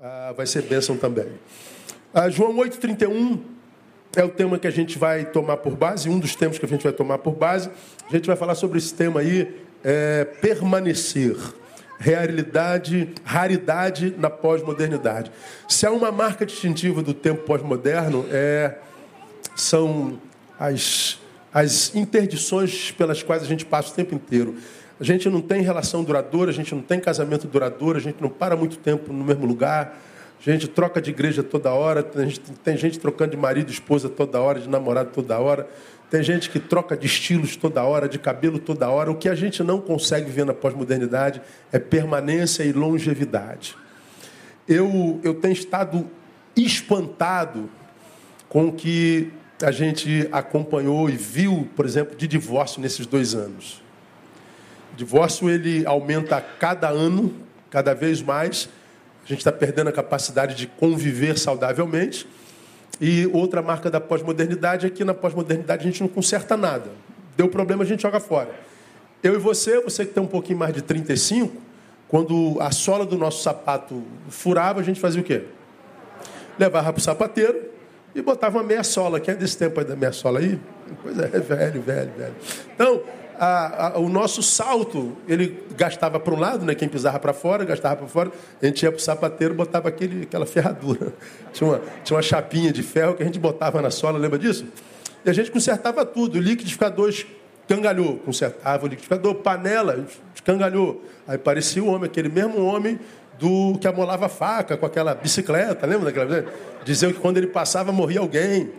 Ah, vai ser bênção também. Ah, João 8,31 é o tema que a gente vai tomar por base, um dos temas que a gente vai tomar por base. A gente vai falar sobre esse tema aí, é, permanecer. Realidade, raridade na pós-modernidade. Se há uma marca distintiva do tempo pós-moderno, é, são as, as interdições pelas quais a gente passa o tempo inteiro. A gente não tem relação duradoura, a gente não tem casamento duradouro, a gente não para muito tempo no mesmo lugar, a gente troca de igreja toda hora, tem gente, tem gente trocando de marido e esposa toda hora, de namorado toda hora, tem gente que troca de estilos toda hora, de cabelo toda hora. O que a gente não consegue ver na pós-modernidade é permanência e longevidade. Eu, eu tenho estado espantado com o que a gente acompanhou e viu, por exemplo, de divórcio nesses dois anos divórcio ele aumenta cada ano, cada vez mais. A gente está perdendo a capacidade de conviver saudavelmente. E outra marca da pós-modernidade é que na pós-modernidade a gente não conserta nada. Deu problema, a gente joga fora. Eu e você, você que tem um pouquinho mais de 35, quando a sola do nosso sapato furava, a gente fazia o quê? Levava para o sapateiro e botava uma meia sola. Quem é desse tempo aí da meia sola aí? Pois é, velho, velho, velho. Então, a, a, o nosso salto, ele gastava para um lado, né? quem pisava para fora, gastava para fora, a gente ia para o sapateiro botava aquele, aquela ferradura. Tinha uma, tinha uma chapinha de ferro que a gente botava na sola, lembra disso? E a gente consertava tudo, o liquidificador escangalhou, consertava o liquidificador, panela, escangalhou. Aí parecia o homem, aquele mesmo homem do que amolava faca com aquela bicicleta, lembra daquela? Diziam que quando ele passava morria alguém.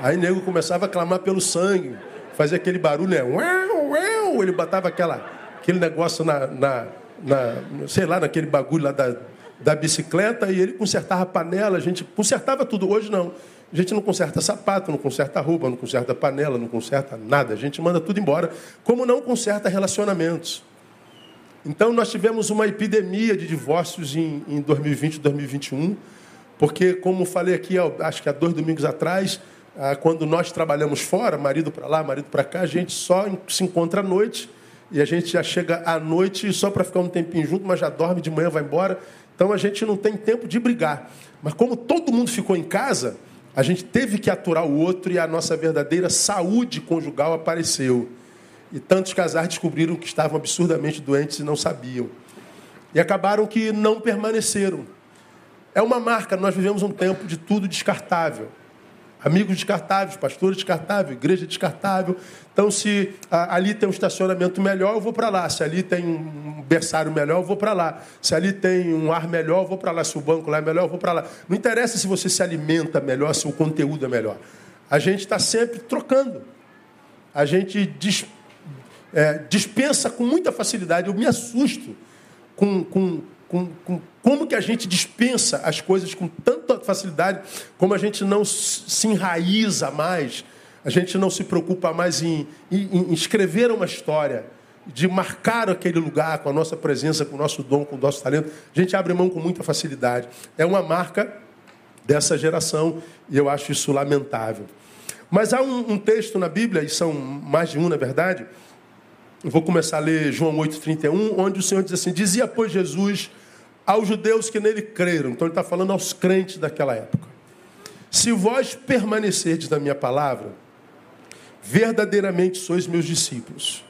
Aí nego começava a clamar pelo sangue fazia aquele barulho, né? Uau, uau, ele botava aquela, aquele negócio na, na, na, sei lá, naquele bagulho lá da, da bicicleta e ele consertava panela, a gente consertava tudo. Hoje não. A gente não conserta sapato, não conserta roupa, não conserta panela, não conserta nada. A gente manda tudo embora. Como não conserta relacionamentos. Então nós tivemos uma epidemia de divórcios em, em 2020 2021, porque, como falei aqui, acho que há dois domingos atrás, quando nós trabalhamos fora, marido para lá, marido para cá, a gente só se encontra à noite e a gente já chega à noite só para ficar um tempinho junto, mas já dorme de manhã, vai embora. Então a gente não tem tempo de brigar. Mas como todo mundo ficou em casa, a gente teve que aturar o outro e a nossa verdadeira saúde conjugal apareceu. E tantos casais descobriram que estavam absurdamente doentes e não sabiam. E acabaram que não permaneceram. É uma marca, nós vivemos um tempo de tudo descartável. Amigos descartáveis, pastores descartáveis, igreja descartável. Então, se ali tem um estacionamento melhor, eu vou para lá. Se ali tem um berçário melhor, eu vou para lá. Se ali tem um ar melhor, eu vou para lá. Se o banco lá é melhor, eu vou para lá. Não interessa se você se alimenta melhor, se o conteúdo é melhor. A gente está sempre trocando. A gente é, dispensa com muita facilidade. Eu me assusto com, com, com, com como que a gente dispensa as coisas com tanta facilidade, como a gente não se enraiza mais, a gente não se preocupa mais em, em, em escrever uma história, de marcar aquele lugar com a nossa presença, com o nosso dom, com o nosso talento. A gente abre mão com muita facilidade. É uma marca dessa geração e eu acho isso lamentável. Mas há um, um texto na Bíblia, e são mais de um na verdade, eu vou começar a ler João 8,31, onde o Senhor diz assim: Dizia, pois, Jesus aos judeus que nele creram. Então ele está falando aos crentes daquela época. Se vós permanecerdes na minha palavra, verdadeiramente sois meus discípulos.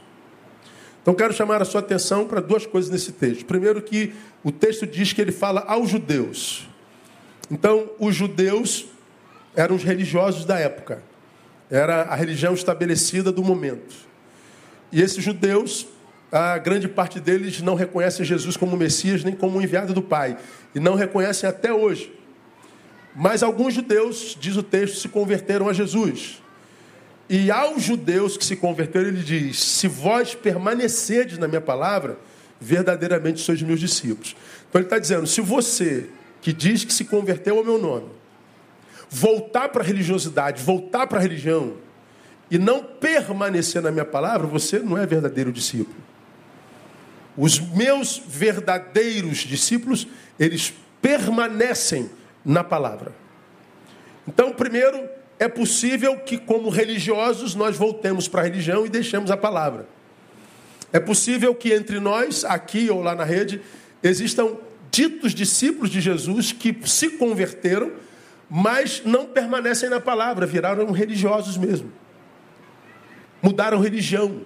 Então quero chamar a sua atenção para duas coisas nesse texto. Primeiro que o texto diz que ele fala aos judeus. Então os judeus eram os religiosos da época. Era a religião estabelecida do momento. E esses judeus a grande parte deles não reconhecem Jesus como Messias nem como enviado do Pai. E não reconhecem até hoje. Mas alguns judeus, diz o texto, se converteram a Jesus. E aos judeus que se converteram, ele diz: Se vós permanecerdes na minha palavra, verdadeiramente sois meus discípulos. Então ele está dizendo: se você, que diz que se converteu ao meu nome, voltar para a religiosidade, voltar para a religião, e não permanecer na minha palavra, você não é verdadeiro discípulo. Os meus verdadeiros discípulos, eles permanecem na palavra. Então, primeiro, é possível que, como religiosos, nós voltemos para a religião e deixemos a palavra. É possível que entre nós, aqui ou lá na rede, existam ditos discípulos de Jesus que se converteram, mas não permanecem na palavra, viraram religiosos mesmo. Mudaram religião,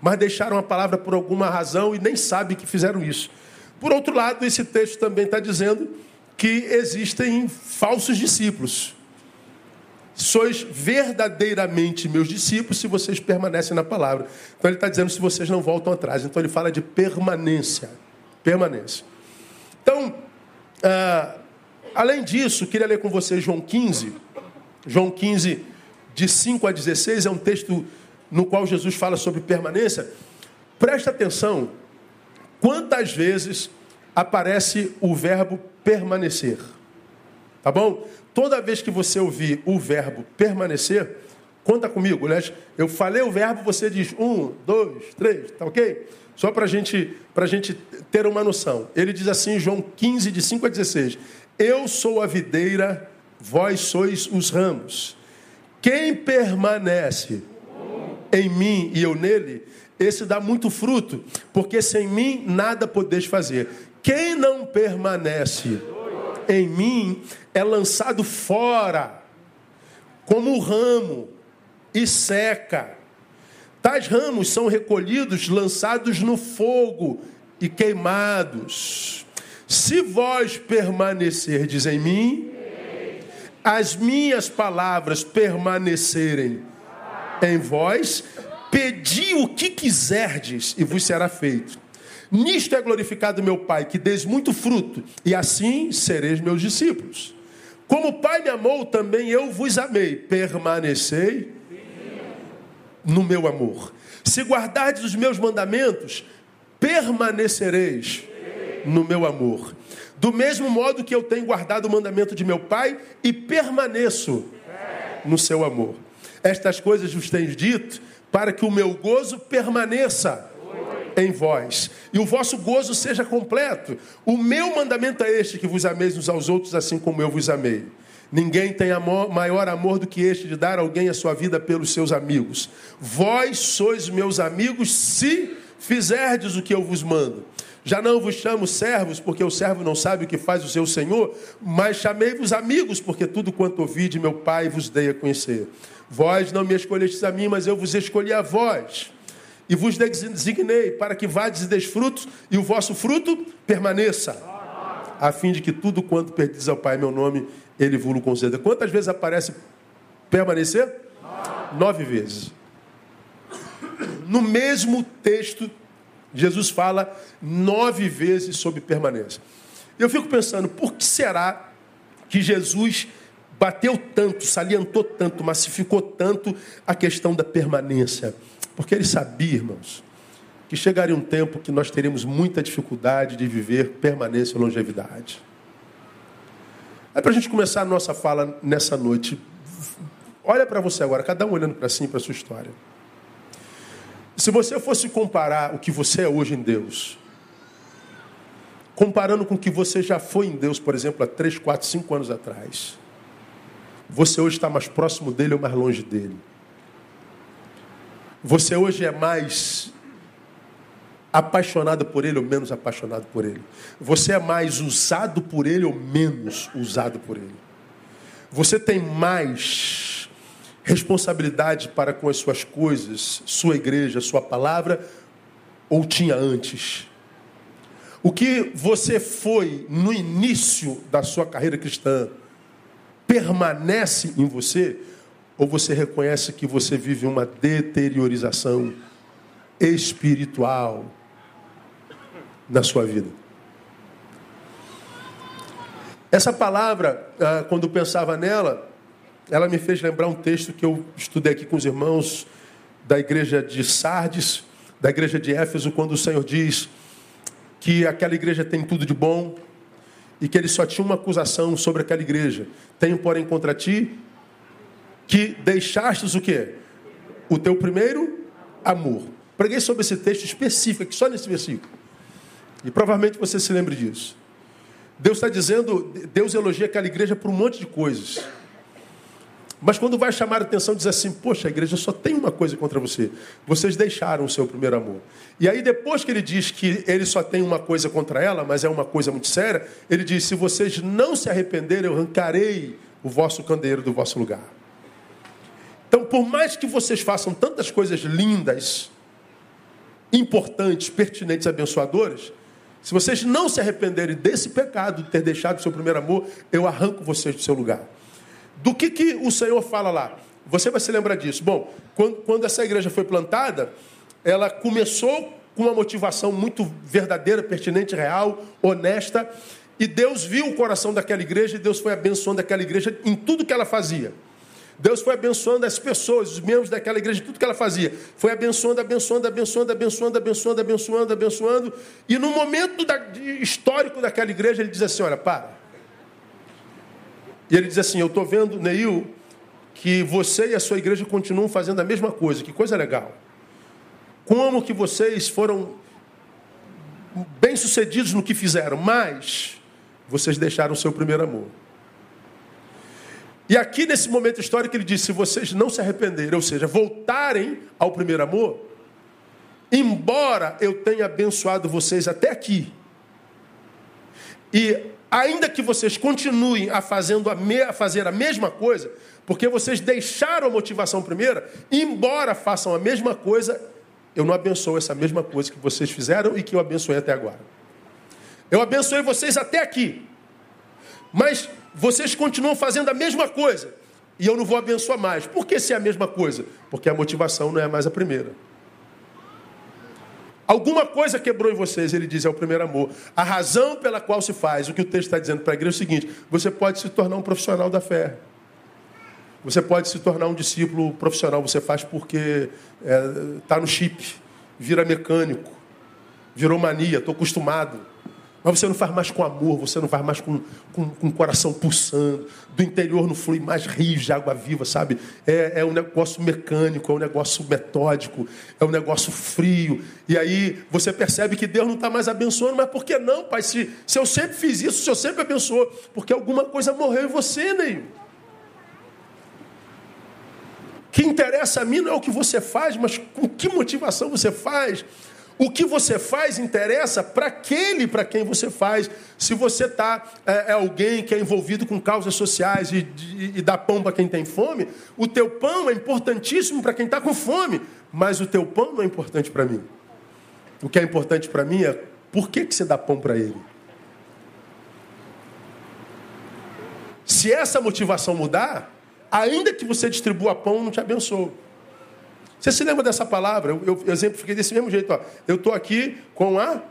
mas deixaram a palavra por alguma razão e nem sabem que fizeram isso. Por outro lado, esse texto também está dizendo que existem falsos discípulos. Sois verdadeiramente meus discípulos se vocês permanecem na palavra. Então ele está dizendo se vocês não voltam atrás. Então ele fala de permanência. Permanência. Então, ah, além disso, queria ler com vocês João 15. João 15, de 5 a 16, é um texto no qual Jesus fala sobre permanência. Presta atenção, quantas vezes aparece o verbo permanecer. Tá bom? Toda vez que você ouvir o verbo permanecer, conta comigo. Aliás, eu falei o verbo, você diz um, dois, três, tá ok? Só para gente, a gente ter uma noção. Ele diz assim, João 15, de 5 a 16: Eu sou a videira, vós sois os ramos. Quem permanece em mim e eu nele, esse dá muito fruto, porque sem mim nada podeis fazer. Quem não permanece em mim é lançado fora, como o ramo, e seca. Tais ramos são recolhidos, lançados no fogo e queimados. Se vós permanecerdes em mim, as minhas palavras permanecerem em vós, pedi o que quiserdes e vos será feito. Nisto é glorificado meu Pai, que deis muito fruto, e assim sereis meus discípulos. Como o Pai me amou, também eu vos amei. Permanecei no meu amor. Se guardardes os meus mandamentos, permanecereis no meu amor. Do mesmo modo que eu tenho guardado o mandamento de meu Pai e permaneço no seu amor. Estas coisas vos tenho dito para que o meu gozo permaneça em vós e o vosso gozo seja completo. O meu mandamento é este: que vos ameis uns aos outros, assim como eu vos amei. Ninguém tem amor, maior amor do que este de dar alguém a sua vida pelos seus amigos. Vós sois meus amigos se fizerdes o que eu vos mando. Já não vos chamo servos, porque o servo não sabe o que faz o seu senhor, mas chamei-vos amigos, porque tudo quanto ouvi de meu Pai vos dei a conhecer. Vós não me escolhestes a mim, mas eu vos escolhi a vós e vos designei para que vades e deis frutos e o vosso fruto permaneça, a fim de que tudo quanto perdis ao Pai, meu nome, ele vos conceda. Quantas vezes aparece permanecer? Nove vezes. No mesmo texto, Jesus fala nove vezes sobre permanência. Eu fico pensando, por que será que Jesus bateu tanto, salientou tanto, massificou tanto a questão da permanência? Porque ele sabia, irmãos, que chegaria um tempo que nós teríamos muita dificuldade de viver permanência e longevidade. Aí, para a gente começar a nossa fala nessa noite, olha para você agora, cada um olhando para si, para a sua história. Se você fosse comparar o que você é hoje em Deus, comparando com o que você já foi em Deus, por exemplo, há 3, 4, 5 anos atrás, você hoje está mais próximo dele ou mais longe dele? Você hoje é mais apaixonado por ele ou menos apaixonado por ele? Você é mais usado por ele ou menos usado por ele? Você tem mais responsabilidade para com as suas coisas, sua igreja, sua palavra, ou tinha antes? O que você foi no início da sua carreira cristã permanece em você? Ou você reconhece que você vive uma deteriorização espiritual na sua vida? Essa palavra, ah, quando pensava nela, ela me fez lembrar um texto que eu estudei aqui com os irmãos da igreja de Sardes, da igreja de Éfeso, quando o Senhor diz que aquela igreja tem tudo de bom e que ele só tinha uma acusação sobre aquela igreja. Tenho, porém, contra ti que deixastes o quê? O teu primeiro amor. Preguei sobre esse texto específico, aqui só nesse versículo. E provavelmente você se lembre disso. Deus está dizendo, Deus elogia aquela igreja por um monte de coisas. Mas quando vai chamar a atenção, diz assim: Poxa, igreja só tem uma coisa contra você. Vocês deixaram o seu primeiro amor. E aí, depois que ele diz que ele só tem uma coisa contra ela, mas é uma coisa muito séria, ele diz: Se vocês não se arrependerem, eu arrancarei o vosso candeeiro do vosso lugar. Então, por mais que vocês façam tantas coisas lindas, importantes, pertinentes, abençoadoras, se vocês não se arrependerem desse pecado de ter deixado o seu primeiro amor, eu arranco vocês do seu lugar. Do que, que o Senhor fala lá? Você vai se lembrar disso. Bom, quando, quando essa igreja foi plantada, ela começou com uma motivação muito verdadeira, pertinente, real, honesta, e Deus viu o coração daquela igreja e Deus foi abençoando aquela igreja em tudo que ela fazia. Deus foi abençoando as pessoas, os membros daquela igreja, tudo que ela fazia. Foi abençoando, abençoando, abençoando, abençoando, abençoando, abençoando, abençoando. E no momento da, histórico daquela igreja, ele diz assim: Olha, para. E ele diz assim: Eu estou vendo, Neil, que você e a sua igreja continuam fazendo a mesma coisa. Que coisa legal. Como que vocês foram bem-sucedidos no que fizeram, mas vocês deixaram o seu primeiro amor. E aqui nesse momento histórico ele diz: se vocês não se arrependerem, ou seja, voltarem ao primeiro amor, embora eu tenha abençoado vocês até aqui, e ainda que vocês continuem a, fazendo a, me, a fazer a mesma coisa, porque vocês deixaram a motivação primeira, embora façam a mesma coisa, eu não abençoo essa mesma coisa que vocês fizeram e que eu abençoei até agora. Eu abençoei vocês até aqui. Mas vocês continuam fazendo a mesma coisa. E eu não vou abençoar mais. Por que se é a mesma coisa? Porque a motivação não é mais a primeira. Alguma coisa quebrou em vocês, ele diz, é o primeiro amor. A razão pela qual se faz, o que o texto está dizendo para a igreja é o seguinte: você pode se tornar um profissional da fé. Você pode se tornar um discípulo profissional, você faz porque está é, tá no chip, vira mecânico, virou mania, estou acostumado. Mas você não faz mais com amor, você não faz mais com, com, com o coração pulsando. Do interior não flui mais rios de água viva, sabe? É, é um negócio mecânico, é um negócio metódico, é um negócio frio. E aí você percebe que Deus não está mais abençoando, mas por que não, Pai? Se, se eu sempre fiz isso, se eu sempre abençoou, porque alguma coisa morreu em você, Neil. O que interessa a mim não é o que você faz, mas com que motivação você faz. O que você faz interessa para aquele para quem você faz. Se você está é, é, alguém que é envolvido com causas sociais e, e, e dá pão para quem tem fome, o teu pão é importantíssimo para quem está com fome, mas o teu pão não é importante para mim. O que é importante para mim é por que, que você dá pão para ele. Se essa motivação mudar, ainda que você distribua pão, não te abençoa. Você se lembra dessa palavra? Eu, eu exemplifiquei desse mesmo jeito. Ó. Eu estou aqui com a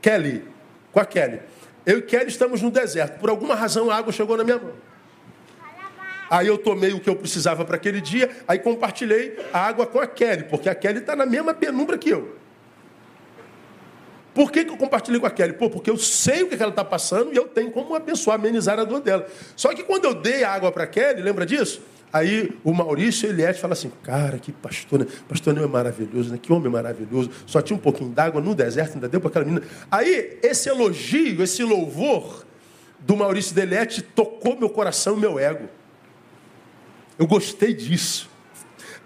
Kelly. Com a Kelly. Eu e Kelly estamos no deserto. Por alguma razão a água chegou na minha mão. Aí eu tomei o que eu precisava para aquele dia, aí compartilhei a água com a Kelly, porque a Kelly está na mesma penumbra que eu. Por que, que eu compartilhei com a Kelly? Pô, porque eu sei o que ela está passando e eu tenho como abençoar, amenizar a dor dela. Só que quando eu dei a água para a Kelly, lembra disso? Aí o Maurício Eliette fala assim, cara, que pastor, né? pastor é maravilhoso, né? que homem maravilhoso, só tinha um pouquinho d'água no deserto, ainda deu para aquela menina. Aí esse elogio, esse louvor do Maurício Eliette tocou meu coração e meu ego. Eu gostei disso.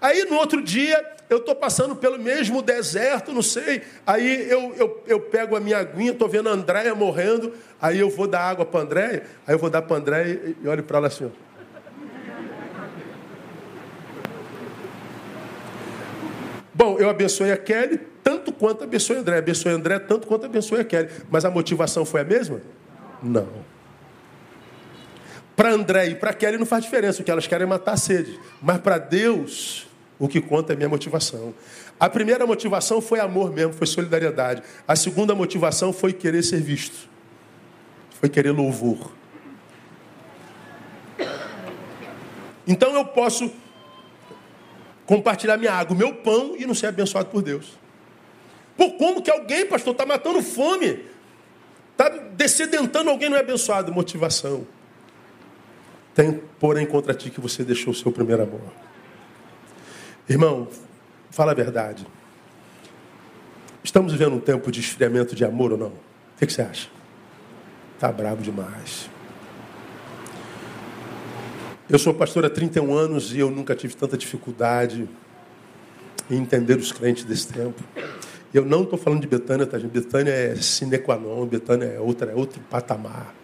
Aí no outro dia, eu estou passando pelo mesmo deserto, não sei. Aí eu, eu, eu pego a minha aguinha, estou vendo a Andréia morrendo. Aí eu vou dar água para a Andréia. Aí eu vou dar para a Andréia e olho para ela assim. Ó. Bom, eu abençoei a Kelly tanto quanto abençoei André. Abençoei André tanto quanto abençoei a Kelly. Mas a motivação foi a mesma? Não. Para André e para Kelly não faz diferença. O que elas querem é matar a sede. Mas para Deus, o que conta é a minha motivação. A primeira motivação foi amor mesmo, foi solidariedade. A segunda motivação foi querer ser visto. Foi querer louvor. Então eu posso compartilhar minha água, meu pão e não ser abençoado por Deus. Por como que alguém, pastor, está matando fome? Está descedentando alguém não é abençoado? Motivação. Tem, porém, contra ti que você deixou o seu primeiro amor. Irmão, fala a verdade. Estamos vivendo um tempo de esfriamento de amor ou não? O que, que você acha? Está bravo demais. Eu sou pastor há 31 anos e eu nunca tive tanta dificuldade em entender os crentes desse tempo. Eu não estou falando de Betânia, tá? Betânia é sine qua non, Betânia é, outra, é outro patamar.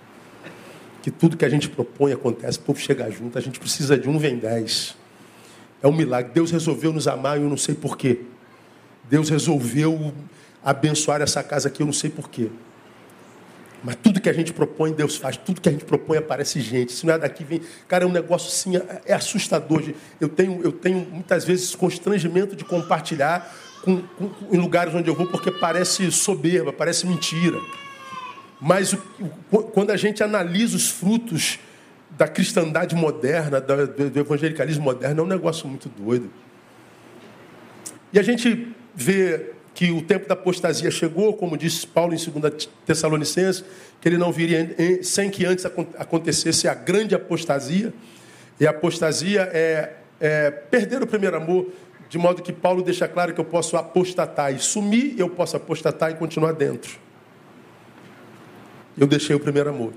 Que tudo que a gente propõe acontece, o povo chega junto, a gente precisa de um, vem dez. É um milagre. Deus resolveu nos amar e eu não sei porquê. Deus resolveu abençoar essa casa aqui, eu não sei porquê. Mas tudo que a gente propõe, Deus faz. Tudo que a gente propõe, aparece gente. Se não é daqui, vem. Cara, é um negócio assim, é, é assustador. Eu tenho, eu tenho muitas vezes constrangimento de compartilhar com, com, em lugares onde eu vou, porque parece soberba, parece mentira. Mas o, quando a gente analisa os frutos da cristandade moderna, do, do evangelicalismo moderno, é um negócio muito doido. E a gente vê que o tempo da apostasia chegou, como disse Paulo em 2 Tessalonicenses, que ele não viria sem que antes acontecesse a grande apostasia. E a apostasia é, é perder o primeiro amor, de modo que Paulo deixa claro que eu posso apostatar e sumir, eu posso apostatar e continuar dentro. Eu deixei o primeiro amor.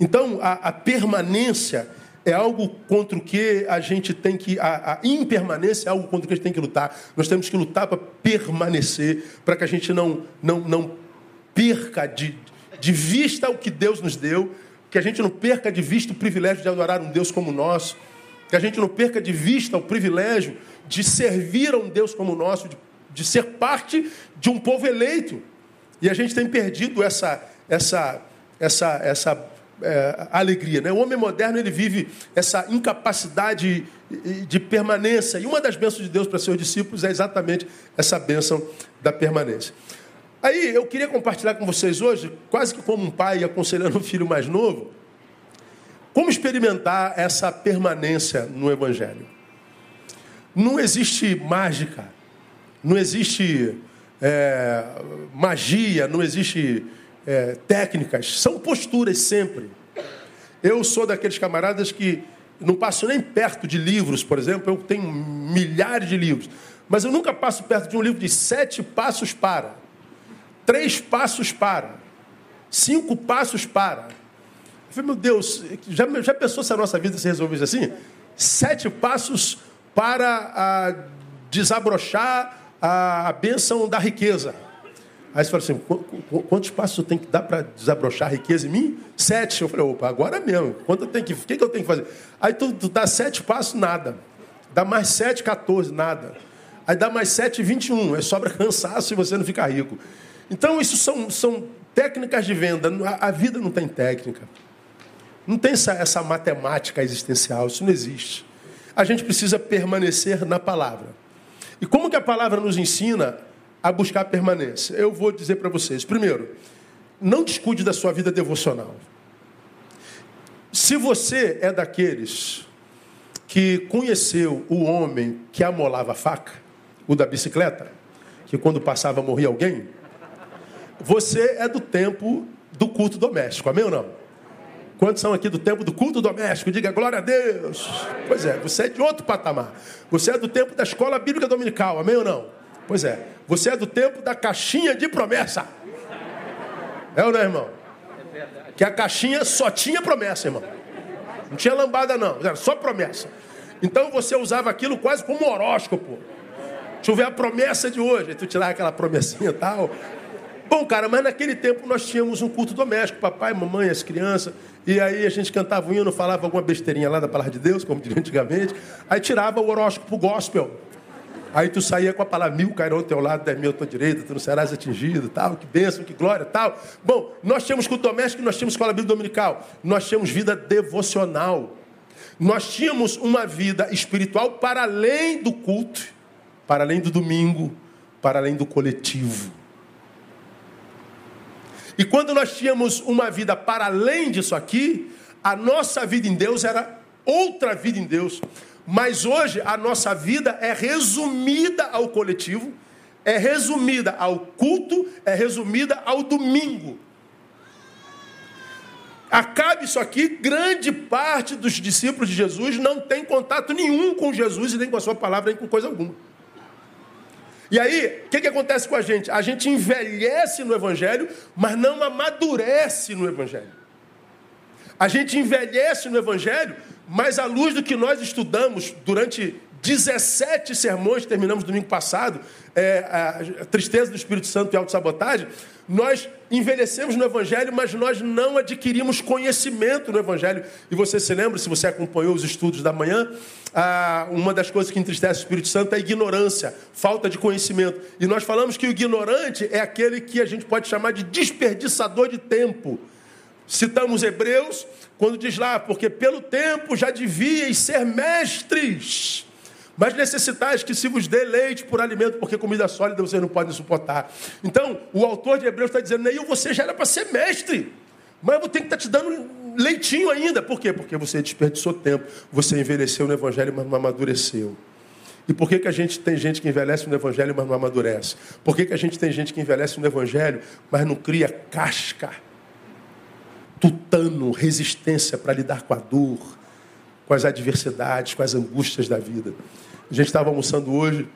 Então, a, a permanência é algo contra o que a gente tem que. A, a, impermanência é algo contra o que a gente tem que lutar. Nós temos que lutar para permanecer, para que a gente não, não, não perca de, de vista o que Deus nos deu, que a gente não perca de vista o privilégio de adorar um Deus como o nosso, que a gente não perca de vista o privilégio de servir a um Deus como o nosso, de, de ser parte de um povo eleito. E a gente tem perdido essa, essa, essa, essa é, alegria. Né? O homem moderno ele vive essa incapacidade de permanência. E uma das bênçãos de Deus para seus discípulos é exatamente essa bênção da permanência. Aí eu queria compartilhar com vocês hoje, quase que como um pai aconselhando um filho mais novo, como experimentar essa permanência no Evangelho. Não existe mágica, não existe é, magia, não existe é, técnicas, são posturas sempre. Eu sou daqueles camaradas que não passo nem perto de livros, por exemplo, eu tenho milhares de livros, mas eu nunca passo perto de um livro de sete passos para, três passos para, cinco passos para. Eu falei, meu Deus, já, já pensou se a nossa vida se resolvesse assim? Sete passos para a, desabrochar a, a bênção da riqueza. Aí você fala assim, quantos passos tenho que dar para desabrochar a riqueza em mim? Sete. Eu falei, opa, agora mesmo. Quanto eu tenho que, o que, que eu tenho que fazer? Aí tu, tu dá sete passos, nada. Dá mais sete, 14, nada. Aí dá mais sete, 21. Aí sobra cansaço e você não fica rico. Então, isso são, são técnicas de venda. A, a vida não tem técnica. Não tem essa, essa matemática existencial. Isso não existe. A gente precisa permanecer na palavra. E como que a palavra nos ensina a buscar permanência? Eu vou dizer para vocês. Primeiro, não descuide da sua vida devocional. Se você é daqueles que conheceu o homem que amolava a faca, o da bicicleta, que quando passava morria alguém, você é do tempo do culto doméstico, amém ou não? Quantos são aqui do tempo do culto doméstico? Diga glória a Deus. Pois é, você é de outro patamar. Você é do tempo da escola bíblica dominical, amém ou não? Pois é. Você é do tempo da caixinha de promessa. É ou não, irmão? Que a caixinha só tinha promessa, irmão. Não tinha lambada, não. Era só promessa. Então você usava aquilo quase como horóscopo. Deixa eu ver a promessa de hoje. Aí tu tirava aquela promessinha e tal. Bom, cara, mas naquele tempo nós tínhamos um culto doméstico, papai, mamãe, as crianças, e aí a gente cantava um hino, falava alguma besteirinha lá da palavra de Deus, como diria antigamente, aí tirava o horóscopo gospel. Aí tu saía com a palavra mil cairão ao teu lado, dez mil à tua direita, tu não serás atingido, tal, que bênção, que glória, tal. Bom, nós tínhamos culto doméstico, nós tínhamos escola bíblica dominical, nós tínhamos vida devocional. Nós tínhamos uma vida espiritual para além do culto, para além do domingo, para além do coletivo. E quando nós tínhamos uma vida para além disso aqui, a nossa vida em Deus era outra vida em Deus. Mas hoje a nossa vida é resumida ao coletivo, é resumida ao culto, é resumida ao domingo. Acabe isso aqui, grande parte dos discípulos de Jesus não tem contato nenhum com Jesus e nem com a sua palavra, nem com coisa alguma. E aí, o que, que acontece com a gente? A gente envelhece no Evangelho, mas não amadurece no Evangelho. A gente envelhece no Evangelho, mas à luz do que nós estudamos durante 17 sermões, terminamos domingo passado, é, a, tristeza do Espírito Santo e autossabotagem, nós envelhecemos no Evangelho, mas nós não adquirimos conhecimento no Evangelho. E você se lembra, se você acompanhou os estudos da manhã, uma das coisas que entristece o Espírito Santo é a ignorância, falta de conhecimento. E nós falamos que o ignorante é aquele que a gente pode chamar de desperdiçador de tempo. Citamos Hebreus, quando diz lá, porque pelo tempo já devíeis ser mestres. Mas necessitais que se vos dê leite por alimento, porque comida sólida vocês não podem suportar. Então, o autor de Hebreus está dizendo, Neil, você já era para ser mestre. Mas eu vou ter que estar tá te dando leitinho ainda. Por quê? Porque você desperdiçou tempo. Você envelheceu no Evangelho, mas não amadureceu. E por que, que a gente tem gente que envelhece no Evangelho, mas não amadurece? Por que, que a gente tem gente que envelhece no Evangelho, mas não cria casca, tutano, resistência para lidar com a dor, com as adversidades, com as angústias da vida? A gente estava almoçando hoje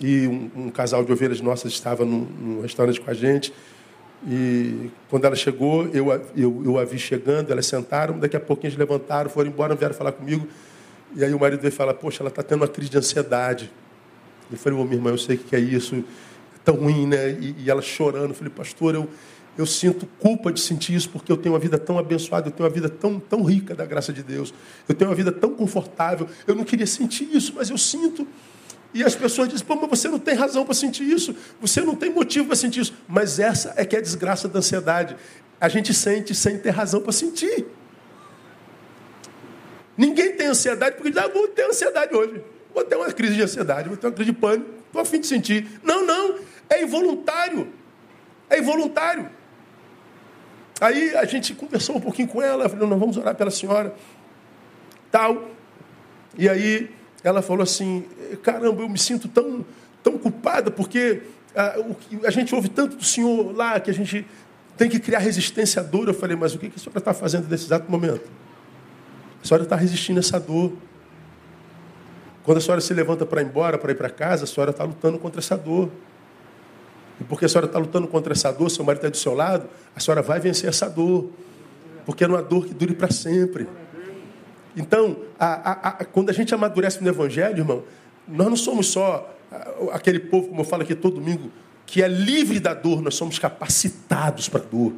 e um, um, casal de ovelhas nossas estava num, restaurante com a gente. E quando ela chegou, eu, eu, eu a vi chegando, elas sentaram, daqui a pouquinho eles levantaram, foram embora, vieram falar comigo. E aí o marido veio falar, poxa, ela está tendo uma crise de ansiedade. Eu falei, ô minha irmã, eu sei o que é isso, é tão ruim, né? E, e ela chorando, eu falei, pastor, eu, eu sinto culpa de sentir isso porque eu tenho uma vida tão abençoada, eu tenho uma vida tão, tão rica da graça de Deus, eu tenho uma vida tão confortável. Eu não queria sentir isso, mas eu sinto. E as pessoas dizem, pô, mas você não tem razão para sentir isso, você não tem motivo para sentir isso. Mas essa é que é a desgraça da ansiedade. A gente sente sem ter razão para sentir. Ninguém tem ansiedade porque diz, ah, vou ter ansiedade hoje. Vou ter uma crise de ansiedade, vou ter uma crise de pânico, estou a fim de sentir. Não, não, é involuntário. É involuntário. Aí a gente conversou um pouquinho com ela, falou, nós vamos orar pela senhora, tal. E aí ela falou assim, caramba, eu me sinto tão, tão culpada, porque a, a gente ouve tanto do senhor lá, que a gente tem que criar resistência à dor. Eu falei, mas o que a senhora está fazendo nesse exato momento? A senhora está resistindo a essa dor. Quando a senhora se levanta para ir embora, para ir para casa, a senhora está lutando contra essa dor. E porque a senhora está lutando contra essa dor, seu marido está do seu lado, a senhora vai vencer essa dor. Porque é uma dor que dure para sempre. Então, a, a, a, quando a gente amadurece no Evangelho, irmão, nós não somos só aquele povo, como eu falo aqui todo domingo, que é livre da dor, nós somos capacitados para a dor.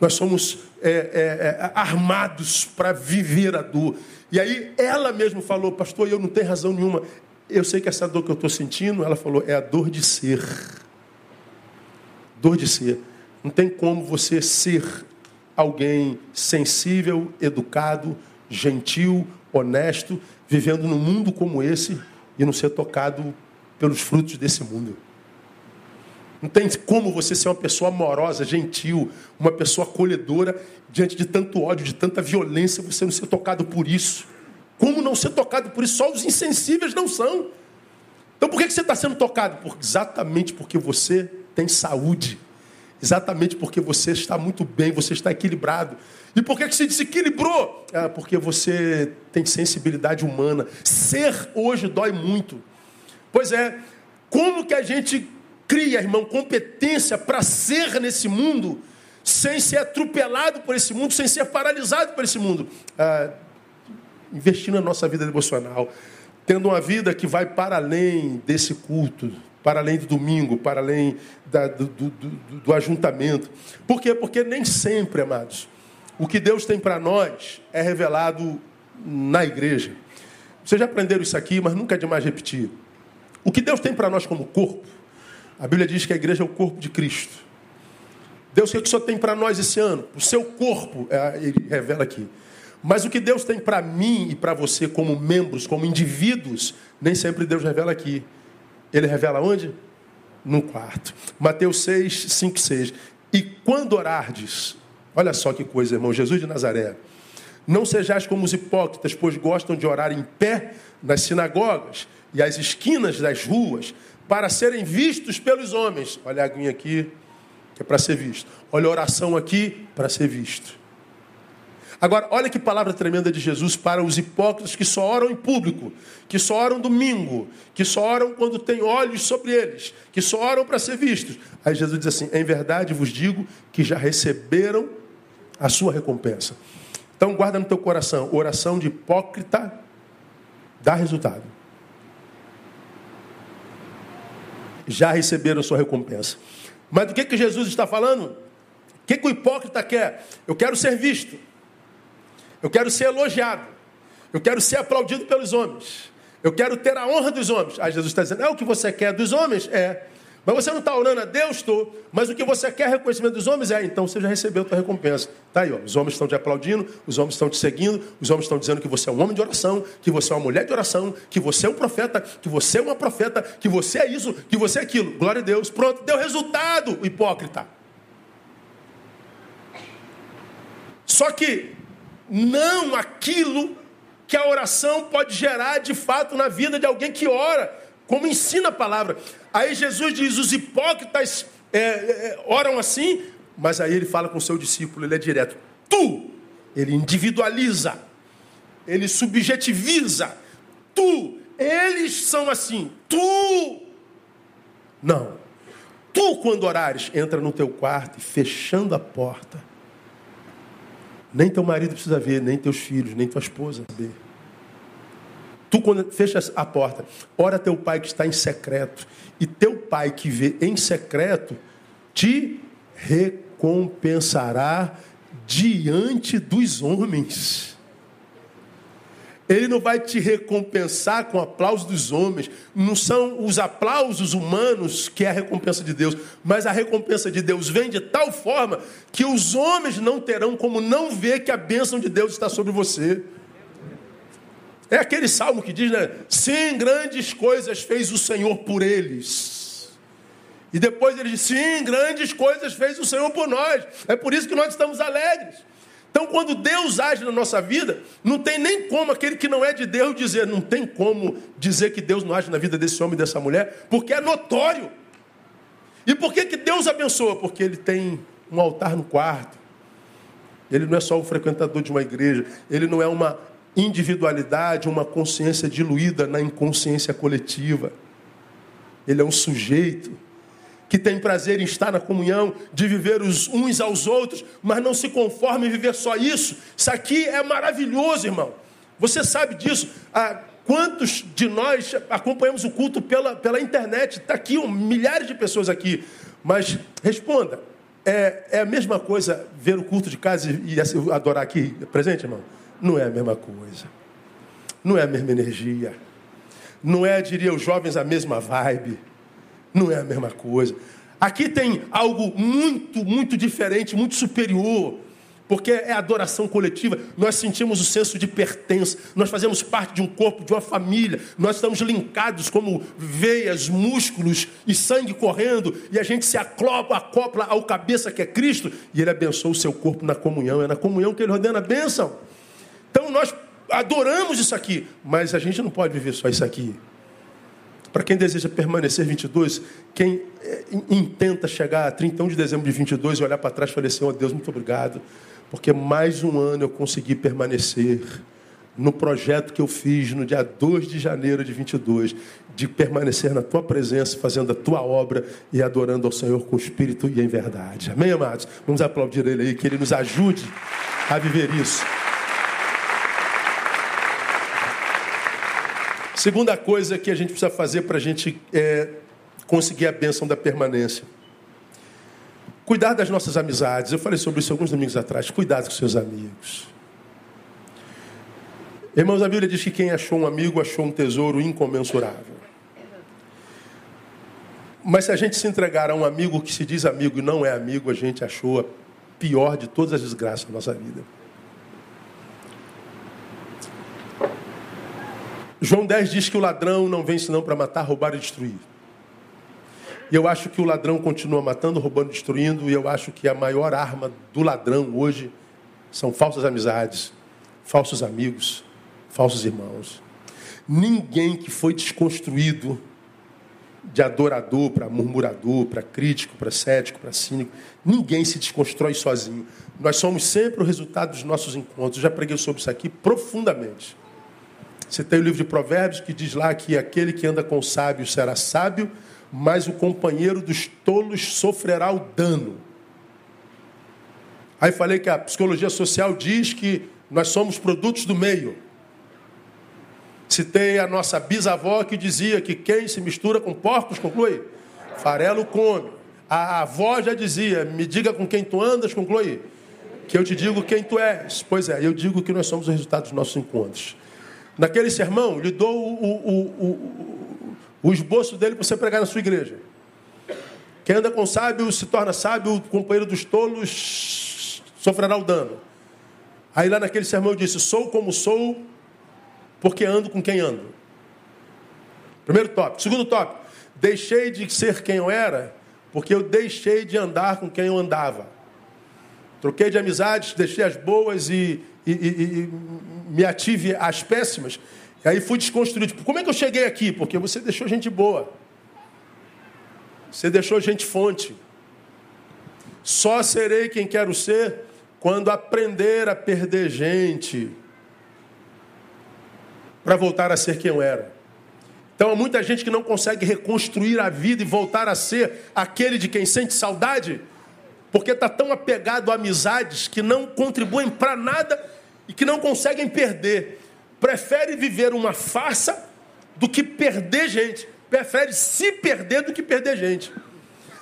Nós somos é, é, é, armados para viver a dor. E aí ela mesma falou, pastor, eu não tenho razão nenhuma. Eu sei que essa dor que eu estou sentindo, ela falou, é a dor de ser. Dor de ser. Não tem como você ser alguém sensível, educado, gentil, honesto, vivendo num mundo como esse e não ser tocado pelos frutos desse mundo. Não tem como você ser uma pessoa amorosa, gentil, uma pessoa acolhedora diante de tanto ódio, de tanta violência, você não ser tocado por isso. Como não ser tocado por isso? Só os insensíveis não são. Então por que você está sendo tocado? Por, exatamente porque você tem saúde. Exatamente porque você está muito bem, você está equilibrado. E por que você desequilibrou? Ah, porque você tem sensibilidade humana. Ser hoje dói muito. Pois é, como que a gente cria, irmão, competência para ser nesse mundo, sem ser atropelado por esse mundo, sem ser paralisado por esse mundo. Ah, investindo na nossa vida devocional, tendo uma vida que vai para além desse culto, para além do domingo, para além da, do, do, do, do ajuntamento. Por quê? Porque nem sempre, amados, o que Deus tem para nós é revelado na igreja. Vocês já aprenderam isso aqui, mas nunca é demais repetir. O que Deus tem para nós como corpo a Bíblia diz que a igreja é o corpo de Cristo. Deus, o que, o Senhor tem para nós esse ano? O seu corpo, é, ele revela aqui. Mas o que Deus tem para mim e para você, como membros, como indivíduos, nem sempre Deus revela aqui. Ele revela onde? No quarto. Mateus 6, 5, 6. E quando orardes, olha só que coisa, irmão, Jesus de Nazaré. Não sejais como os hipócritas, pois gostam de orar em pé nas sinagogas e às esquinas das ruas, para serem vistos pelos homens. Olha a aguinha aqui, que é para ser visto. Olha a oração aqui, para ser visto. Agora, olha que palavra tremenda de Jesus para os hipócritas que só oram em público, que só oram domingo, que só oram quando tem olhos sobre eles, que só oram para ser vistos. Aí Jesus diz assim: Em verdade vos digo que já receberam a sua recompensa. Então guarda no teu coração, oração de hipócrita dá resultado. Já receberam sua recompensa. Mas do que, que Jesus está falando? O que, que o hipócrita quer? Eu quero ser visto. Eu quero ser elogiado. Eu quero ser aplaudido pelos homens. Eu quero ter a honra dos homens. Aí Jesus está dizendo: é o que você quer dos homens? É. Mas você não está orando a Deus, estou. Mas o que você quer reconhecimento dos homens é, então você já recebeu a tua recompensa. Tá aí, ó. Os homens estão te aplaudindo, os homens estão te seguindo, os homens estão dizendo que você é um homem de oração, que você é uma mulher de oração, que você é um profeta, que você é uma profeta, que você é isso, que você é aquilo. Glória a Deus. Pronto, deu resultado, hipócrita. Só que não aquilo que a oração pode gerar de fato na vida de alguém que ora, como ensina a palavra. Aí Jesus diz: os hipócritas é, é, oram assim, mas aí ele fala com o seu discípulo, ele é direto. Tu, ele individualiza, ele subjetiviza. Tu, eles são assim. Tu, não. Tu, quando orares, entra no teu quarto e fechando a porta nem teu marido precisa ver, nem teus filhos, nem tua esposa ver. Tu, quando fechas a porta, ora teu pai que está em secreto, e teu pai que vê em secreto te recompensará diante dos homens. Ele não vai te recompensar com aplausos dos homens. Não são os aplausos humanos que é a recompensa de Deus, mas a recompensa de Deus vem de tal forma que os homens não terão como não ver que a bênção de Deus está sobre você. É aquele salmo que diz, né? Sim, grandes coisas fez o Senhor por eles. E depois ele diz: Sim, grandes coisas fez o Senhor por nós. É por isso que nós estamos alegres. Então, quando Deus age na nossa vida, não tem nem como aquele que não é de Deus dizer, não tem como dizer que Deus não age na vida desse homem e dessa mulher, porque é notório. E por que, que Deus abençoa? Porque ele tem um altar no quarto. Ele não é só o frequentador de uma igreja, ele não é uma individualidade, uma consciência diluída na inconsciência coletiva. Ele é um sujeito que tem prazer em estar na comunhão, de viver os uns aos outros, mas não se conforma em viver só isso. Isso aqui é maravilhoso, irmão. Você sabe disso. Ah, quantos de nós acompanhamos o culto pela, pela internet? Está aqui, um, milhares de pessoas aqui. Mas responda: é, é a mesma coisa ver o culto de casa e, e adorar aqui presente, irmão? Não é a mesma coisa. Não é a mesma energia. Não é, diria os jovens, a mesma vibe não é a mesma coisa. Aqui tem algo muito, muito diferente, muito superior. Porque é adoração coletiva, nós sentimos o senso de pertença, nós fazemos parte de um corpo, de uma família, nós estamos linkados como veias, músculos e sangue correndo, e a gente se acopla, acopla ao cabeça que é Cristo, e Ele abençoa o seu corpo na comunhão, é na comunhão que Ele ordena a bênção. Então nós adoramos isso aqui, mas a gente não pode viver só isso aqui. Para quem deseja permanecer 22, quem é, intenta chegar a 31 de dezembro de 22 e olhar para trás e falar assim, oh, Deus, muito obrigado, porque mais um ano eu consegui permanecer no projeto que eu fiz no dia 2 de janeiro de 22, de permanecer na tua presença, fazendo a tua obra e adorando ao Senhor com espírito e em verdade. Amém, amados? Vamos aplaudir ele aí, que ele nos ajude a viver isso. Segunda coisa que a gente precisa fazer para a gente é, conseguir a bênção da permanência. Cuidar das nossas amizades. Eu falei sobre isso alguns domingos atrás. Cuidado com seus amigos. Irmãos, a Bíblia diz que quem achou um amigo achou um tesouro incomensurável. Mas se a gente se entregar a um amigo que se diz amigo e não é amigo, a gente achou a pior de todas as desgraças da nossa vida. João 10 diz que o ladrão não vem senão para matar, roubar e destruir. E eu acho que o ladrão continua matando, roubando, destruindo, e eu acho que a maior arma do ladrão hoje são falsas amizades, falsos amigos, falsos irmãos. Ninguém que foi desconstruído de adorador para murmurador, para crítico, para cético, para cínico, ninguém se desconstrói sozinho. Nós somos sempre o resultado dos nossos encontros. Eu já preguei sobre isso aqui profundamente. Você tem o livro de Provérbios que diz lá que aquele que anda com sábios será sábio, mas o companheiro dos tolos sofrerá o dano. Aí falei que a psicologia social diz que Nós somos produtos do meio. Citei a nossa bisavó que dizia que quem se mistura com porcos, conclui, farelo come. A avó já dizia, me diga com quem tu andas, conclui, que eu te digo quem tu és. Pois é, eu digo que nós somos o resultado dos nossos encontros. Naquele sermão, lhe dou o, o, o, o esboço dele para você pregar na sua igreja. Quem anda com sábio se torna sábio, o companheiro dos tolos sofrerá o dano. Aí lá naquele sermão eu disse: Sou como sou, porque ando com quem ando. Primeiro tópico. Segundo tópico. Deixei de ser quem eu era, porque eu deixei de andar com quem eu andava. Troquei de amizades, deixei as boas e, e, e, e me ative às péssimas. E aí fui desconstruído. Tipo, como é que eu cheguei aqui? Porque você deixou gente boa. Você deixou gente fonte. Só serei quem quero ser quando aprender a perder gente para voltar a ser quem eu era. Então há muita gente que não consegue reconstruir a vida e voltar a ser aquele de quem sente saudade, porque está tão apegado a amizades que não contribuem para nada e que não conseguem perder. Prefere viver uma farsa do que perder gente. Prefere se perder do que perder gente.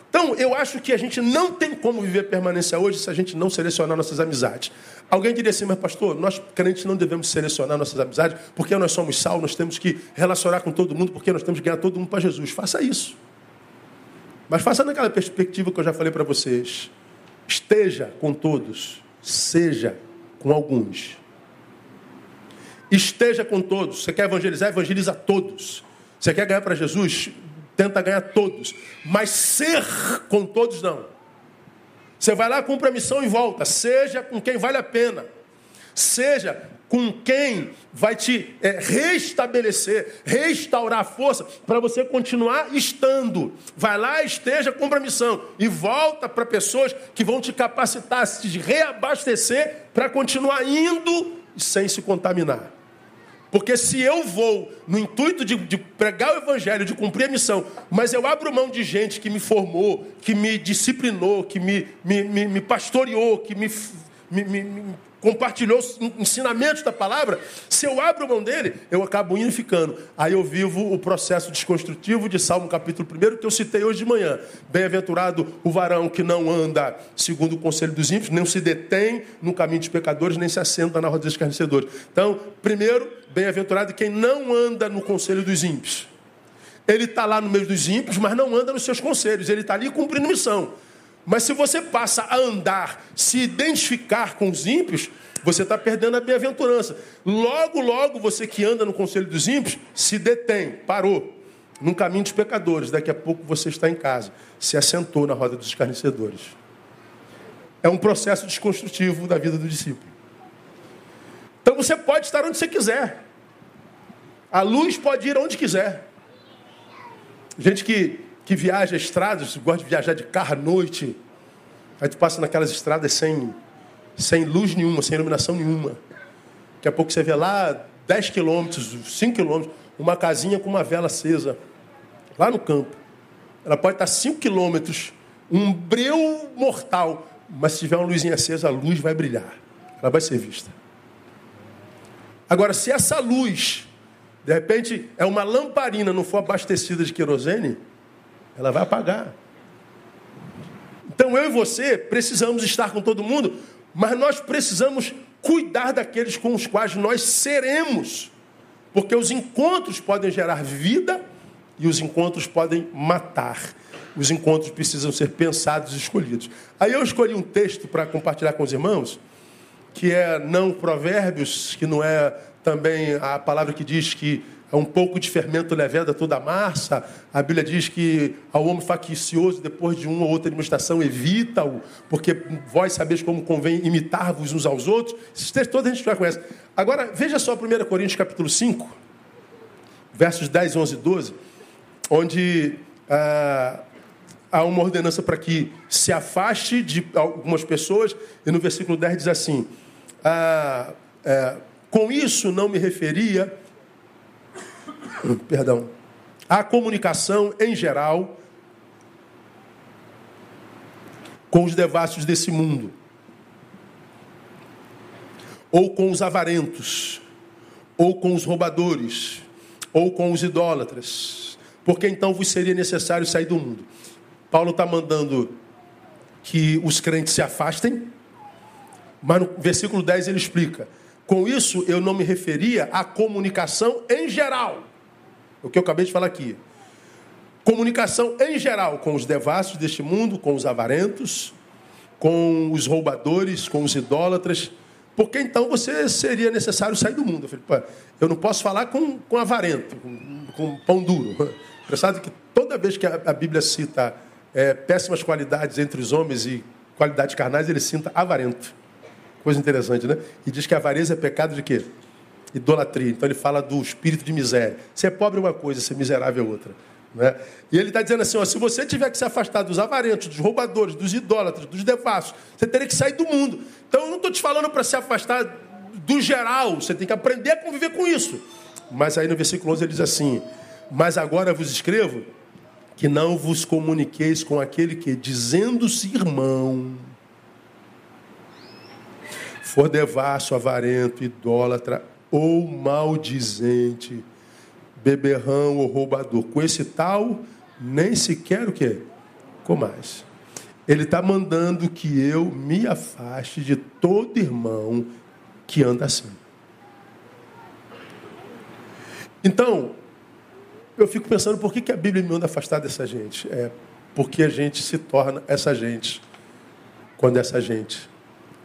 Então, eu acho que a gente não tem como viver permanência hoje se a gente não selecionar nossas amizades. Alguém diria assim, mas pastor, nós crentes não devemos selecionar nossas amizades, porque nós somos sal, nós temos que relacionar com todo mundo, porque nós temos que ganhar todo mundo para Jesus. Faça isso. Mas faça naquela perspectiva que eu já falei para vocês. Esteja com todos, seja com alguns. Esteja com todos. Você quer evangelizar? Evangeliza todos. Você quer ganhar para Jesus? Tenta ganhar todos. Mas ser com todos, não. Você vai lá, cumpre a missão e volta. Seja com quem vale a pena. Seja com quem vai te é, restabelecer, restaurar a força para você continuar estando. Vai lá, esteja, cumpra a missão e volta para pessoas que vão te capacitar, te reabastecer para continuar indo sem se contaminar. Porque se eu vou no intuito de, de, pregar o evangelho, de cumprir a missão, mas eu abro mão de gente que me formou, que me disciplinou, que me, me, me, me pastoreou, que me, me, compartilhou ensinamentos da palavra, se eu abro mão dele, eu acabo unificando. Aí eu vivo o processo desconstrutivo de Salmo capítulo 1, que eu citei hoje de manhã. Bem-aventurado o varão que não anda segundo o conselho dos ímpios, não se detém no caminho dos pecadores, nem se assenta na roda dos escarnecedores. Então, primeiro, bem-aventurado quem não anda no conselho dos ímpios. Ele está lá no meio dos ímpios, mas não anda nos seus conselhos. Ele está ali cumprindo missão. Mas se você passa a andar, se identificar com os ímpios, você está perdendo a bem-aventurança. Logo, logo, você que anda no conselho dos ímpios, se detém, parou, num caminho dos pecadores. Daqui a pouco você está em casa, se assentou na roda dos escarnecedores. É um processo desconstrutivo da vida do discípulo. Então você pode estar onde você quiser. A luz pode ir onde quiser. Gente que que viaja estradas, gosta de viajar de carro à noite. Aí tu passa naquelas estradas sem, sem luz nenhuma, sem iluminação nenhuma. Daqui a pouco você vê lá 10 quilômetros, 5 quilômetros, uma casinha com uma vela acesa, lá no campo. Ela pode estar 5 quilômetros, um breu mortal, mas se tiver uma luzinha acesa, a luz vai brilhar. Ela vai ser vista. Agora, se essa luz, de repente, é uma lamparina, não for abastecida de querosene, ela vai apagar. Então eu e você precisamos estar com todo mundo, mas nós precisamos cuidar daqueles com os quais nós seremos. Porque os encontros podem gerar vida e os encontros podem matar. Os encontros precisam ser pensados e escolhidos. Aí eu escolhi um texto para compartilhar com os irmãos, que é não provérbios, que não é também a palavra que diz que um pouco de fermento leveda toda a massa. A Bíblia diz que ao homem faccioso, depois de uma ou outra administração, evita-o, porque vós sabeis como convém imitar-vos uns aos outros. Esses textos todos a gente já conhece. Agora, veja só 1 Coríntios capítulo 5, versos 10, 11 e 12, onde ah, há uma ordenança para que se afaste de algumas pessoas, e no versículo 10 diz assim: ah, é, Com isso não me referia perdão, a comunicação em geral com os devassos desse mundo. ou com os avarentos, ou com os roubadores, ou com os idólatras, porque então vos seria necessário sair do mundo. Paulo está mandando que os crentes se afastem, mas no versículo 10 ele explica: com isso eu não me referia à comunicação em geral, o que eu acabei de falar aqui. Comunicação em geral com os devassos deste mundo, com os avarentos, com os roubadores, com os idólatras, porque então você seria necessário sair do mundo. Eu, falei, eu não posso falar com, com avarento, com, com pão duro. Engraçado que toda vez que a, a Bíblia cita é, péssimas qualidades entre os homens e qualidades carnais, ele cita avarento. Coisa interessante, né? E diz que a avareza é pecado de quê? Idolatria. Então ele fala do espírito de miséria. Ser pobre é uma coisa, ser miserável é outra. Né? E ele está dizendo assim: ó, se você tiver que se afastar dos avarentos, dos roubadores, dos idólatras, dos devassos, você teria que sair do mundo. Então eu não estou te falando para se afastar do geral, você tem que aprender a conviver com isso. Mas aí no versículo 11 ele diz assim: Mas agora vos escrevo que não vos comuniqueis com aquele que, dizendo-se irmão, for devasso, avarento, idólatra ou maldizente beberrão ou roubador. Com esse tal, nem sequer o quê? Com mais. Ele está mandando que eu me afaste de todo irmão que anda assim. Então, eu fico pensando por que, que a Bíblia me manda afastar dessa gente? É porque a gente se torna essa gente quando essa gente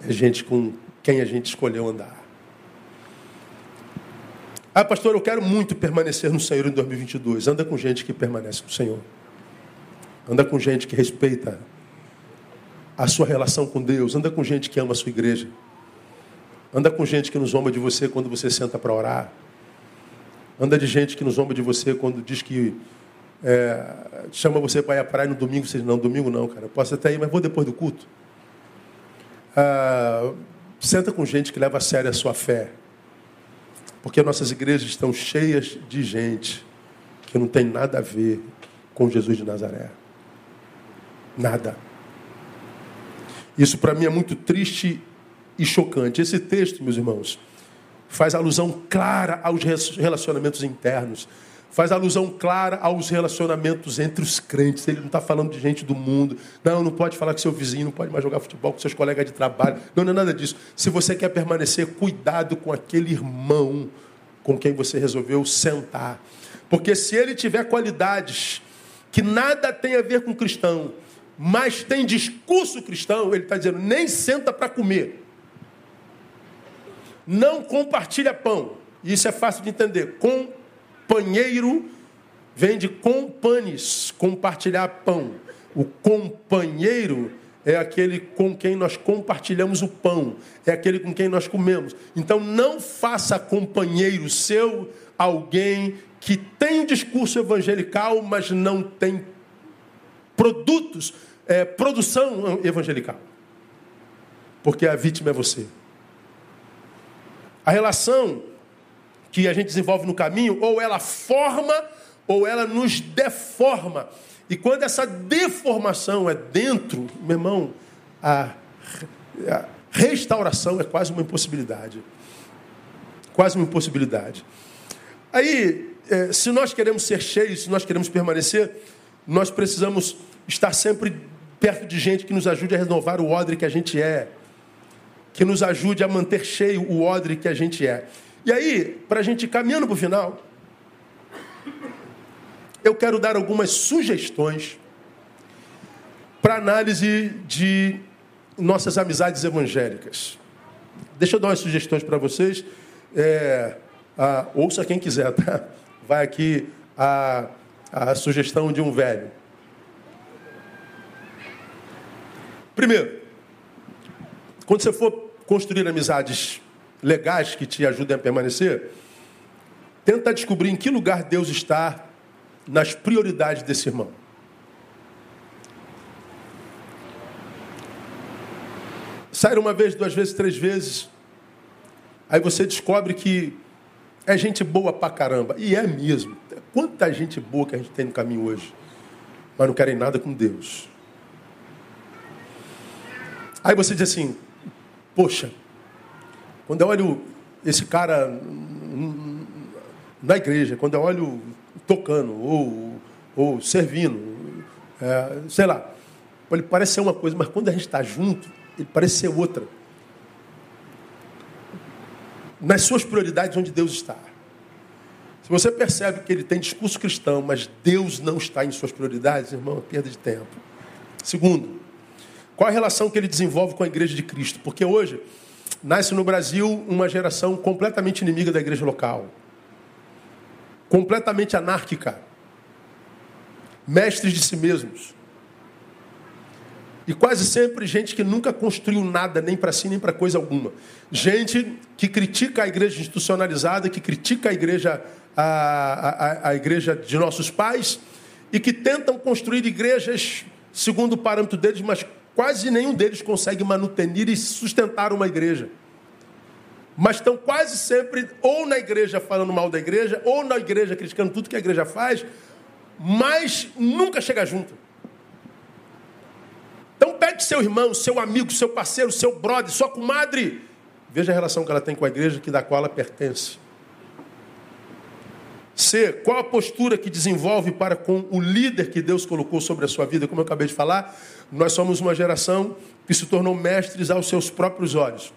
é gente com quem a gente escolheu andar. Ah, pastor, eu quero muito permanecer no Senhor em 2022. Anda com gente que permanece no Senhor. Anda com gente que respeita a sua relação com Deus. Anda com gente que ama a sua igreja. Anda com gente que nos zomba de você quando você senta para orar. Anda de gente que nos zomba de você quando diz que é, chama você para ir à praia no domingo. Você diz, não, domingo não, cara. Eu posso até ir, mas vou depois do culto. Ah, senta com gente que leva a sério a sua fé. Porque nossas igrejas estão cheias de gente que não tem nada a ver com Jesus de Nazaré. Nada. Isso para mim é muito triste e chocante. Esse texto, meus irmãos, faz alusão clara aos relacionamentos internos, faz alusão clara aos relacionamentos entre os crentes. Ele não está falando de gente do mundo. Não, não pode falar com seu vizinho, não pode mais jogar futebol com seus colegas de trabalho. Não, não é nada disso. Se você quer permanecer, cuidado com aquele irmão com quem você resolveu sentar. Porque se ele tiver qualidades que nada tem a ver com cristão, mas tem discurso cristão, ele está dizendo, nem senta para comer. Não compartilha pão. Isso é fácil de entender. Com companheiro vem de companes, compartilhar pão. O companheiro é aquele com quem nós compartilhamos o pão, é aquele com quem nós comemos. Então não faça companheiro seu alguém que tem discurso evangelical, mas não tem produtos, é, produção evangelical. Porque a vítima é você. A relação que a gente desenvolve no caminho, ou ela forma, ou ela nos deforma. E quando essa deformação é dentro, meu irmão, a, a restauração é quase uma impossibilidade. Quase uma impossibilidade. Aí, é, se nós queremos ser cheios, se nós queremos permanecer, nós precisamos estar sempre perto de gente que nos ajude a renovar o odre que a gente é, que nos ajude a manter cheio o odre que a gente é. E aí, para a gente caminhando para o final, eu quero dar algumas sugestões para análise de nossas amizades evangélicas. Deixa eu dar umas sugestões para vocês. É, a, ouça quem quiser, tá? Vai aqui a, a sugestão de um velho. Primeiro, quando você for construir amizades legais que te ajudem a permanecer, tenta descobrir em que lugar Deus está nas prioridades desse irmão. Sai uma vez, duas vezes, três vezes, aí você descobre que é gente boa pra caramba. E é mesmo. Quanta gente boa que a gente tem no caminho hoje, mas não querem nada com Deus. Aí você diz assim: Poxa, Quando eu olho esse cara na igreja, quando eu olho tocando ou, ou servindo, é, sei lá, ele parece ser uma coisa, mas quando a gente está junto, ele parece ser outra. Nas suas prioridades, onde Deus está. Se você percebe que ele tem discurso cristão, mas Deus não está em suas prioridades, irmão, é perda de tempo. Segundo, qual a relação que ele desenvolve com a igreja de Cristo? Porque hoje nasce no Brasil uma geração completamente inimiga da igreja local, completamente anárquica, mestres de si mesmos. E quase sempre gente que nunca construiu nada, nem para si, nem para coisa alguma. Gente que critica a igreja institucionalizada, que critica a igreja, a, a, a igreja de nossos pais, e que tentam construir igrejas segundo o parâmetro deles, mas quase nenhum deles consegue manutenir e sustentar uma igreja. Mas estão quase sempre ou na igreja falando mal da igreja, ou na igreja criticando tudo que a igreja faz, mas nunca chega junto. Então pegue seu irmão, seu amigo, seu parceiro, seu brother, sua comadre. Veja a relação que ela tem com a igreja que da qual ela pertence. C. Qual a postura que desenvolve para com o líder que Deus colocou sobre a sua vida? Como eu acabei de falar, nós somos uma geração que se tornou mestres aos seus próprios olhos.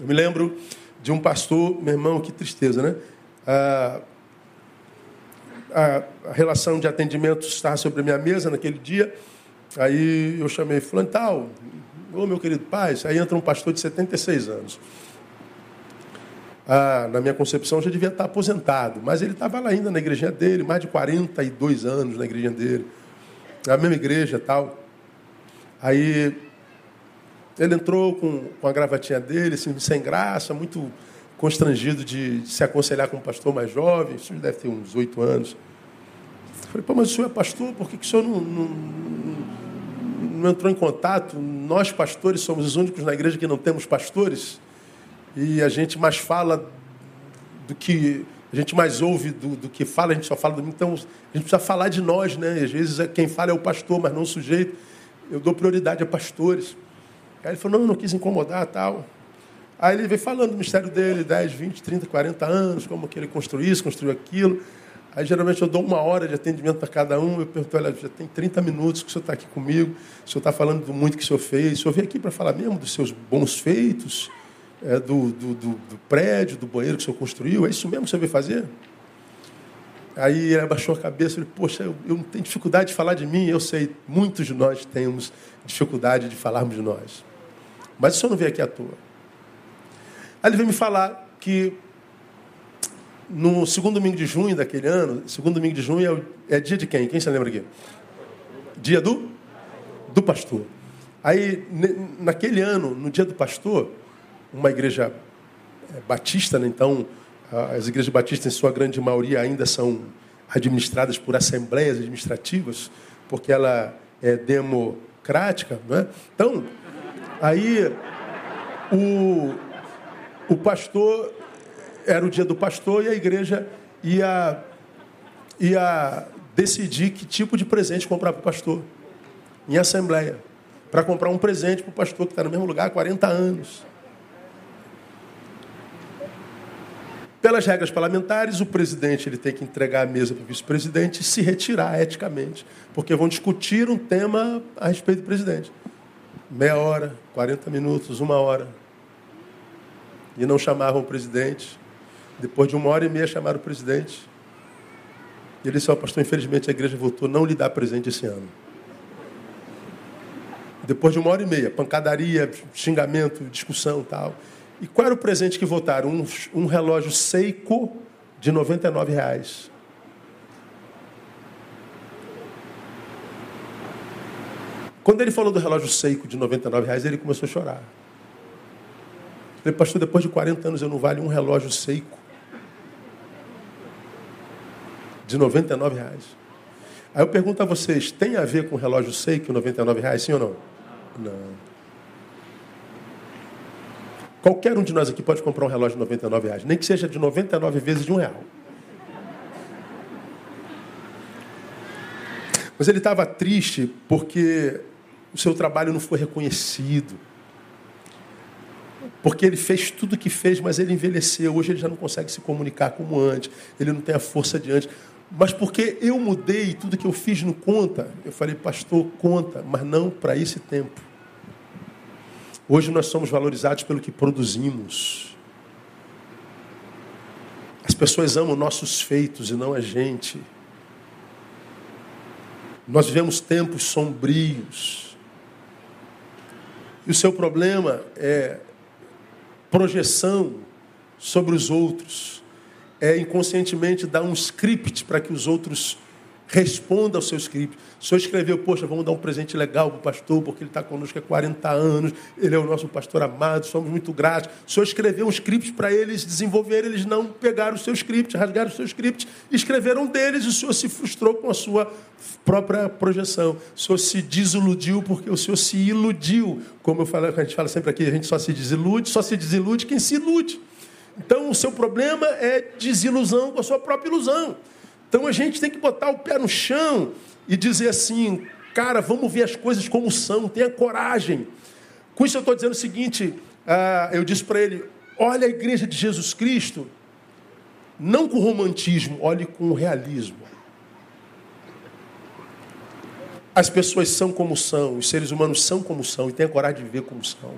Eu me lembro de um pastor, meu irmão, que tristeza, né? Ah, a, relação de atendimento estava sobre a minha mesa naquele dia. Aí eu chamei fulano tal, ô meu querido pai, aí entra um pastor de 76 anos. Ah, na minha concepção já devia estar aposentado, mas ele estava lá ainda na igrejinha dele, mais de 42 anos na igrejinha dele, na mesma igreja tal. Aí ele entrou com, com a gravatinha dele, assim, sem graça, muito constrangido de, de se aconselhar com um pastor mais jovem, isso deve ter uns oito anos. Eu falei, pô, mas o senhor é pastor, por que, que o senhor não, não, não entrou em contato? Nós, pastores, somos os únicos na igreja que não temos pastores. E a gente mais fala do que. A gente mais ouve do, do que fala, a gente só fala do. Então, a gente precisa falar de nós, né? Às vezes é, quem fala é o pastor, mas não o sujeito. Eu dou prioridade a pastores. Aí ele falou, não, não quis incomodar tal. Aí ele veio falando do mistério dele, 10, 20, 30, 40 anos, como que ele construiu isso, construiu aquilo. Aí geralmente eu dou uma hora de atendimento para cada um. Eu pergunto, olha, já tem 30 minutos que o senhor está aqui comigo, o senhor está falando do muito que o senhor fez. O senhor veio aqui para falar mesmo dos seus bons feitos, é, do, do, do, do, prédio, do banheiro que o senhor construiu. É isso mesmo que o senhor veio fazer? Aí ele abaixou a cabeça e falou, poxa, eu, eu tenho dificuldade de falar de mim. Eu sei, muitos de nós temos dificuldade de falarmos de nós. Mas o senhor não veio aqui à toa. Aí ele veio me falar que no segundo domingo de junho daquele ano, segundo domingo de junho é, é dia de quem? Quem se lembra aqui? Dia do? Do pastor. Aí, naquele ano, no dia do pastor, uma igreja é, batista, né? então, as igrejas batistas, em sua grande maioria, ainda são administradas por assembleias administrativas, porque ela é democrática. É? Então, aí, o, o pastor era o dia do pastor e a igreja ia, ia decidir que tipo de presente comprar para o pastor, em assembleia, para comprar um presente para o pastor que está no mesmo lugar há 40 anos. Pelas regras parlamentares, o presidente ele tem que entregar a mesa para o vice-presidente e se retirar eticamente, porque vão discutir um tema a respeito do presidente. Meia hora, 40 minutos, uma hora. E não chamavam o presidente. Depois de uma hora e meia, chamaram o presidente. E ele disse: oh, Pastor, infelizmente a igreja voltou a não lhe dar presente esse ano. Depois de uma hora e meia, pancadaria, xingamento, discussão tal. E qual era o presente que votaram? Um, um relógio Seiko de 99 reais. Quando ele falou do relógio Seiko de 99 reais, ele começou a chorar. Eu falei, pastor, depois de 40 anos eu não vale um relógio Seiko de 99 reais. Aí eu pergunto a vocês, tem a ver com relógio Seiko 99 reais, sim ou não? Não. Qualquer um de nós aqui pode comprar um relógio de 99 reais, nem que seja de 99 vezes de um real. Mas ele estava triste porque o seu trabalho não foi reconhecido. Porque ele fez tudo o que fez, mas ele envelheceu. Hoje ele já não consegue se comunicar como antes. Ele não tem a força de antes. Mas porque eu mudei, tudo que eu fiz não conta. Eu falei, pastor, conta, mas não para esse tempo. Hoje nós somos valorizados pelo que produzimos. As pessoas amam nossos feitos e não a gente. Nós vivemos tempos sombrios. E o seu problema é projeção sobre os outros. É inconscientemente dar um script para que os outros Responda ao seu script. O senhor escreveu, poxa, vamos dar um presente legal para o pastor, porque ele está conosco há 40 anos, ele é o nosso pastor amado, somos muito gratos. O senhor escreveu um script para eles desenvolverem, eles não pegaram o seu script, rasgaram o seu script, escreveram deles, e o senhor se frustrou com a sua própria projeção. O senhor se desiludiu porque o senhor se iludiu. Como eu falo, a gente fala sempre aqui, a gente só se desilude, só se desilude quem se ilude. Então, o seu problema é desilusão com a sua própria ilusão. Então a gente tem que botar o pé no chão e dizer assim, cara, vamos ver as coisas como são, tenha coragem. Com isso eu estou dizendo o seguinte, uh, eu disse para ele, olha a igreja de Jesus Cristo, não com romantismo, olhe com realismo. As pessoas são como são, os seres humanos são como são, e tenha coragem de viver como são.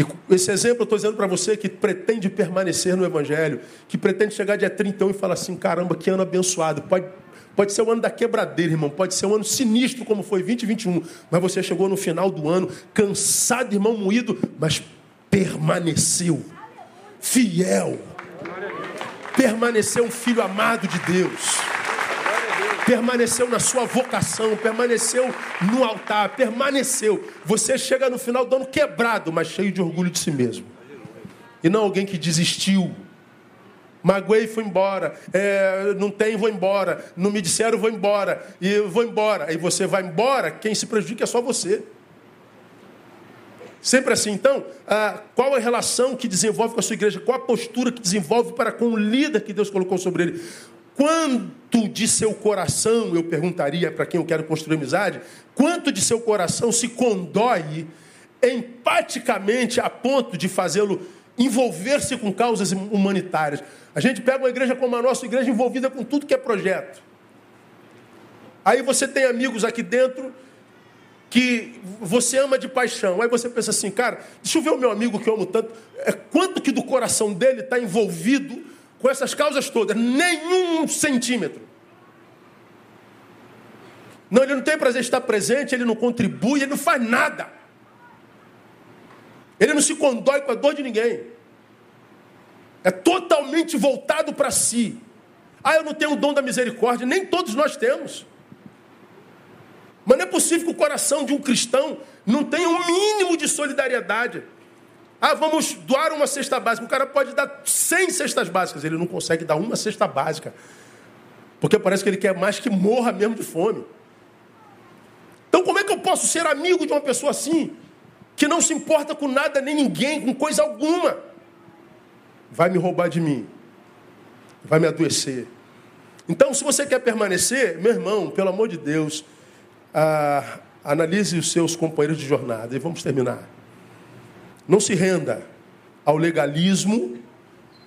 E esse exemplo eu estou dizendo para você que pretende permanecer no Evangelho, que pretende chegar dia 31 e falar assim: caramba, que ano abençoado. Pode, pode ser o ano da quebradeira, irmão, pode ser um ano sinistro como foi 2021, mas você chegou no final do ano cansado, irmão, moído, mas permaneceu fiel. Permaneceu um filho amado de Deus permaneceu na sua vocação, permaneceu no altar, permaneceu. Você chega no final do ano quebrado, mas cheio de orgulho de si mesmo. E não alguém que desistiu. Magoei fui embora. É, não tem, vou embora. Não me disseram, vou embora. E eu vou embora. Aí você vai embora, quem se prejudica é só você. Sempre assim. Então, ah, qual a relação que desenvolve com a sua igreja? Qual a postura que desenvolve para com o líder que Deus colocou sobre ele? Quanto de seu coração, eu perguntaria para quem eu quero construir amizade, quanto de seu coração se condói empaticamente a ponto de fazê-lo envolver-se com causas humanitárias? A gente pega uma igreja como a nossa igreja envolvida com tudo que é projeto. Aí você tem amigos aqui dentro que você ama de paixão. Aí você pensa assim, cara, deixa eu ver o meu amigo que eu amo tanto. É, quanto que do coração dele está envolvido com essas causas todas, nenhum centímetro. Não, ele não tem prazer de estar presente, ele não contribui, ele não faz nada. Ele não se condói com a dor de ninguém. É totalmente voltado para si. Ah, eu não tenho o dom da misericórdia, nem todos nós temos. Mas não é possível que o coração de um cristão não tenha um mínimo de solidariedade. Ah, vamos doar uma cesta básica. O cara pode dar 100 cestas básicas, ele não consegue dar uma cesta básica. Porque parece que ele quer mais que morra mesmo de fome. Então, como é que eu posso ser amigo de uma pessoa assim, que não se importa com nada nem ninguém, com coisa alguma? Vai me roubar de mim, vai me adoecer. Então, se você quer permanecer, meu irmão, pelo amor de Deus, ah, analise os seus companheiros de jornada e vamos terminar. Não se renda ao legalismo,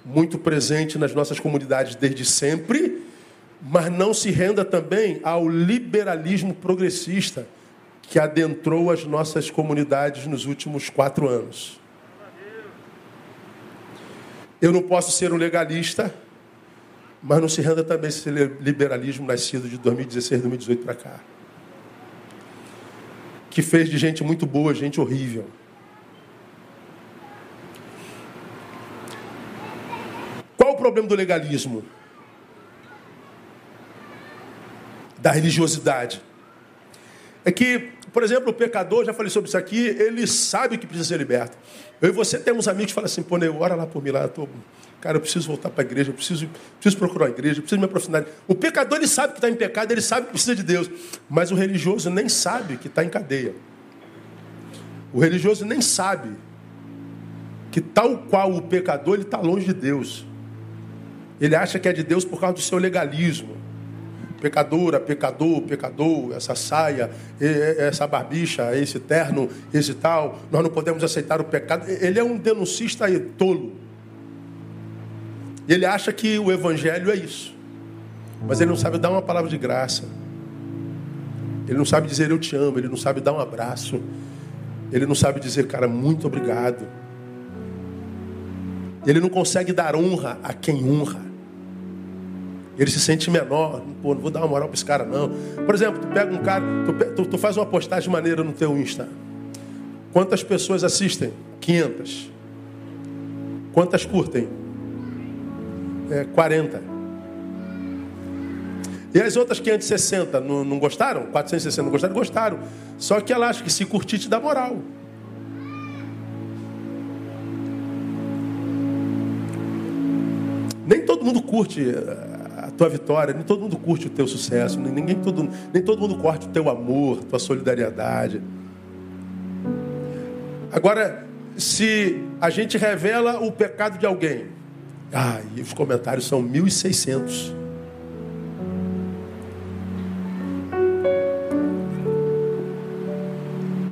muito presente nas nossas comunidades desde sempre, mas não se renda também ao liberalismo progressista que adentrou as nossas comunidades nos últimos quatro anos. Eu não posso ser um legalista, mas não se renda também esse liberalismo nascido de 2016, 2018 para cá. Que fez de gente muito boa, gente horrível. Qual o problema do legalismo? Da religiosidade. É que, por exemplo, o pecador, já falei sobre isso aqui, ele sabe que precisa ser liberto. Eu e você temos amigos que falam assim, pô, Neu, ora lá por mim lá, eu tô... cara, eu preciso voltar para a igreja, eu preciso, preciso procurar a igreja, eu preciso me aprofundar. O pecador, ele sabe que está em pecado, ele sabe que precisa de Deus, mas o religioso nem sabe que está em cadeia. O religioso nem sabe que tal qual o pecador, ele está longe de Deus. Ele acha que é de Deus por causa do seu legalismo. pecadora, pecador, pecador, essa saia, essa barbicha, esse terno, esse tal, nós não podemos aceitar o pecado. Ele é um denuncista aí, tolo. Ele acha que o evangelho é isso. Mas ele não sabe dar uma palavra de graça. Ele não sabe dizer eu te amo, ele não sabe dar um abraço. Ele não sabe dizer, cara, muito obrigado. Ele não consegue dar honra a quem honra. Ele se sente menor. Pô, não vou dar uma moral para esse cara, não. Por exemplo, tu pega um cara, tu, tu, tu faz uma postagem maneira no teu Insta. Quantas pessoas assistem? 500. Quantas curtem? É, 40. E as outras 560 não, não gostaram? 460 não gostaram? Gostaram. Só que ela acha que se curtir te dá moral. Todo mundo curte tua vitória, nem todo mundo curte o teu sucesso, ninguém, todo, nem todo mundo curte o teu amor, tua solidariedade. Agora, se a gente revela o pecado de alguém, ah, e os comentários são 1.600.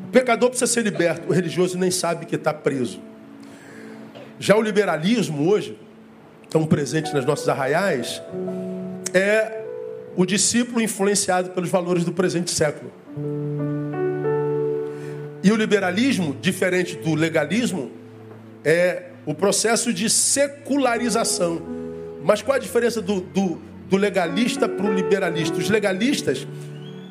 O pecador precisa ser liberto, o religioso nem sabe que está preso. Já o liberalismo hoje, tão presente nas nossas arraiais, é o discípulo influenciado pelos valores do presente século. E o liberalismo, diferente do legalismo, é o processo de secularização. Mas qual a diferença do, do, do legalista para o liberalista? Os legalistas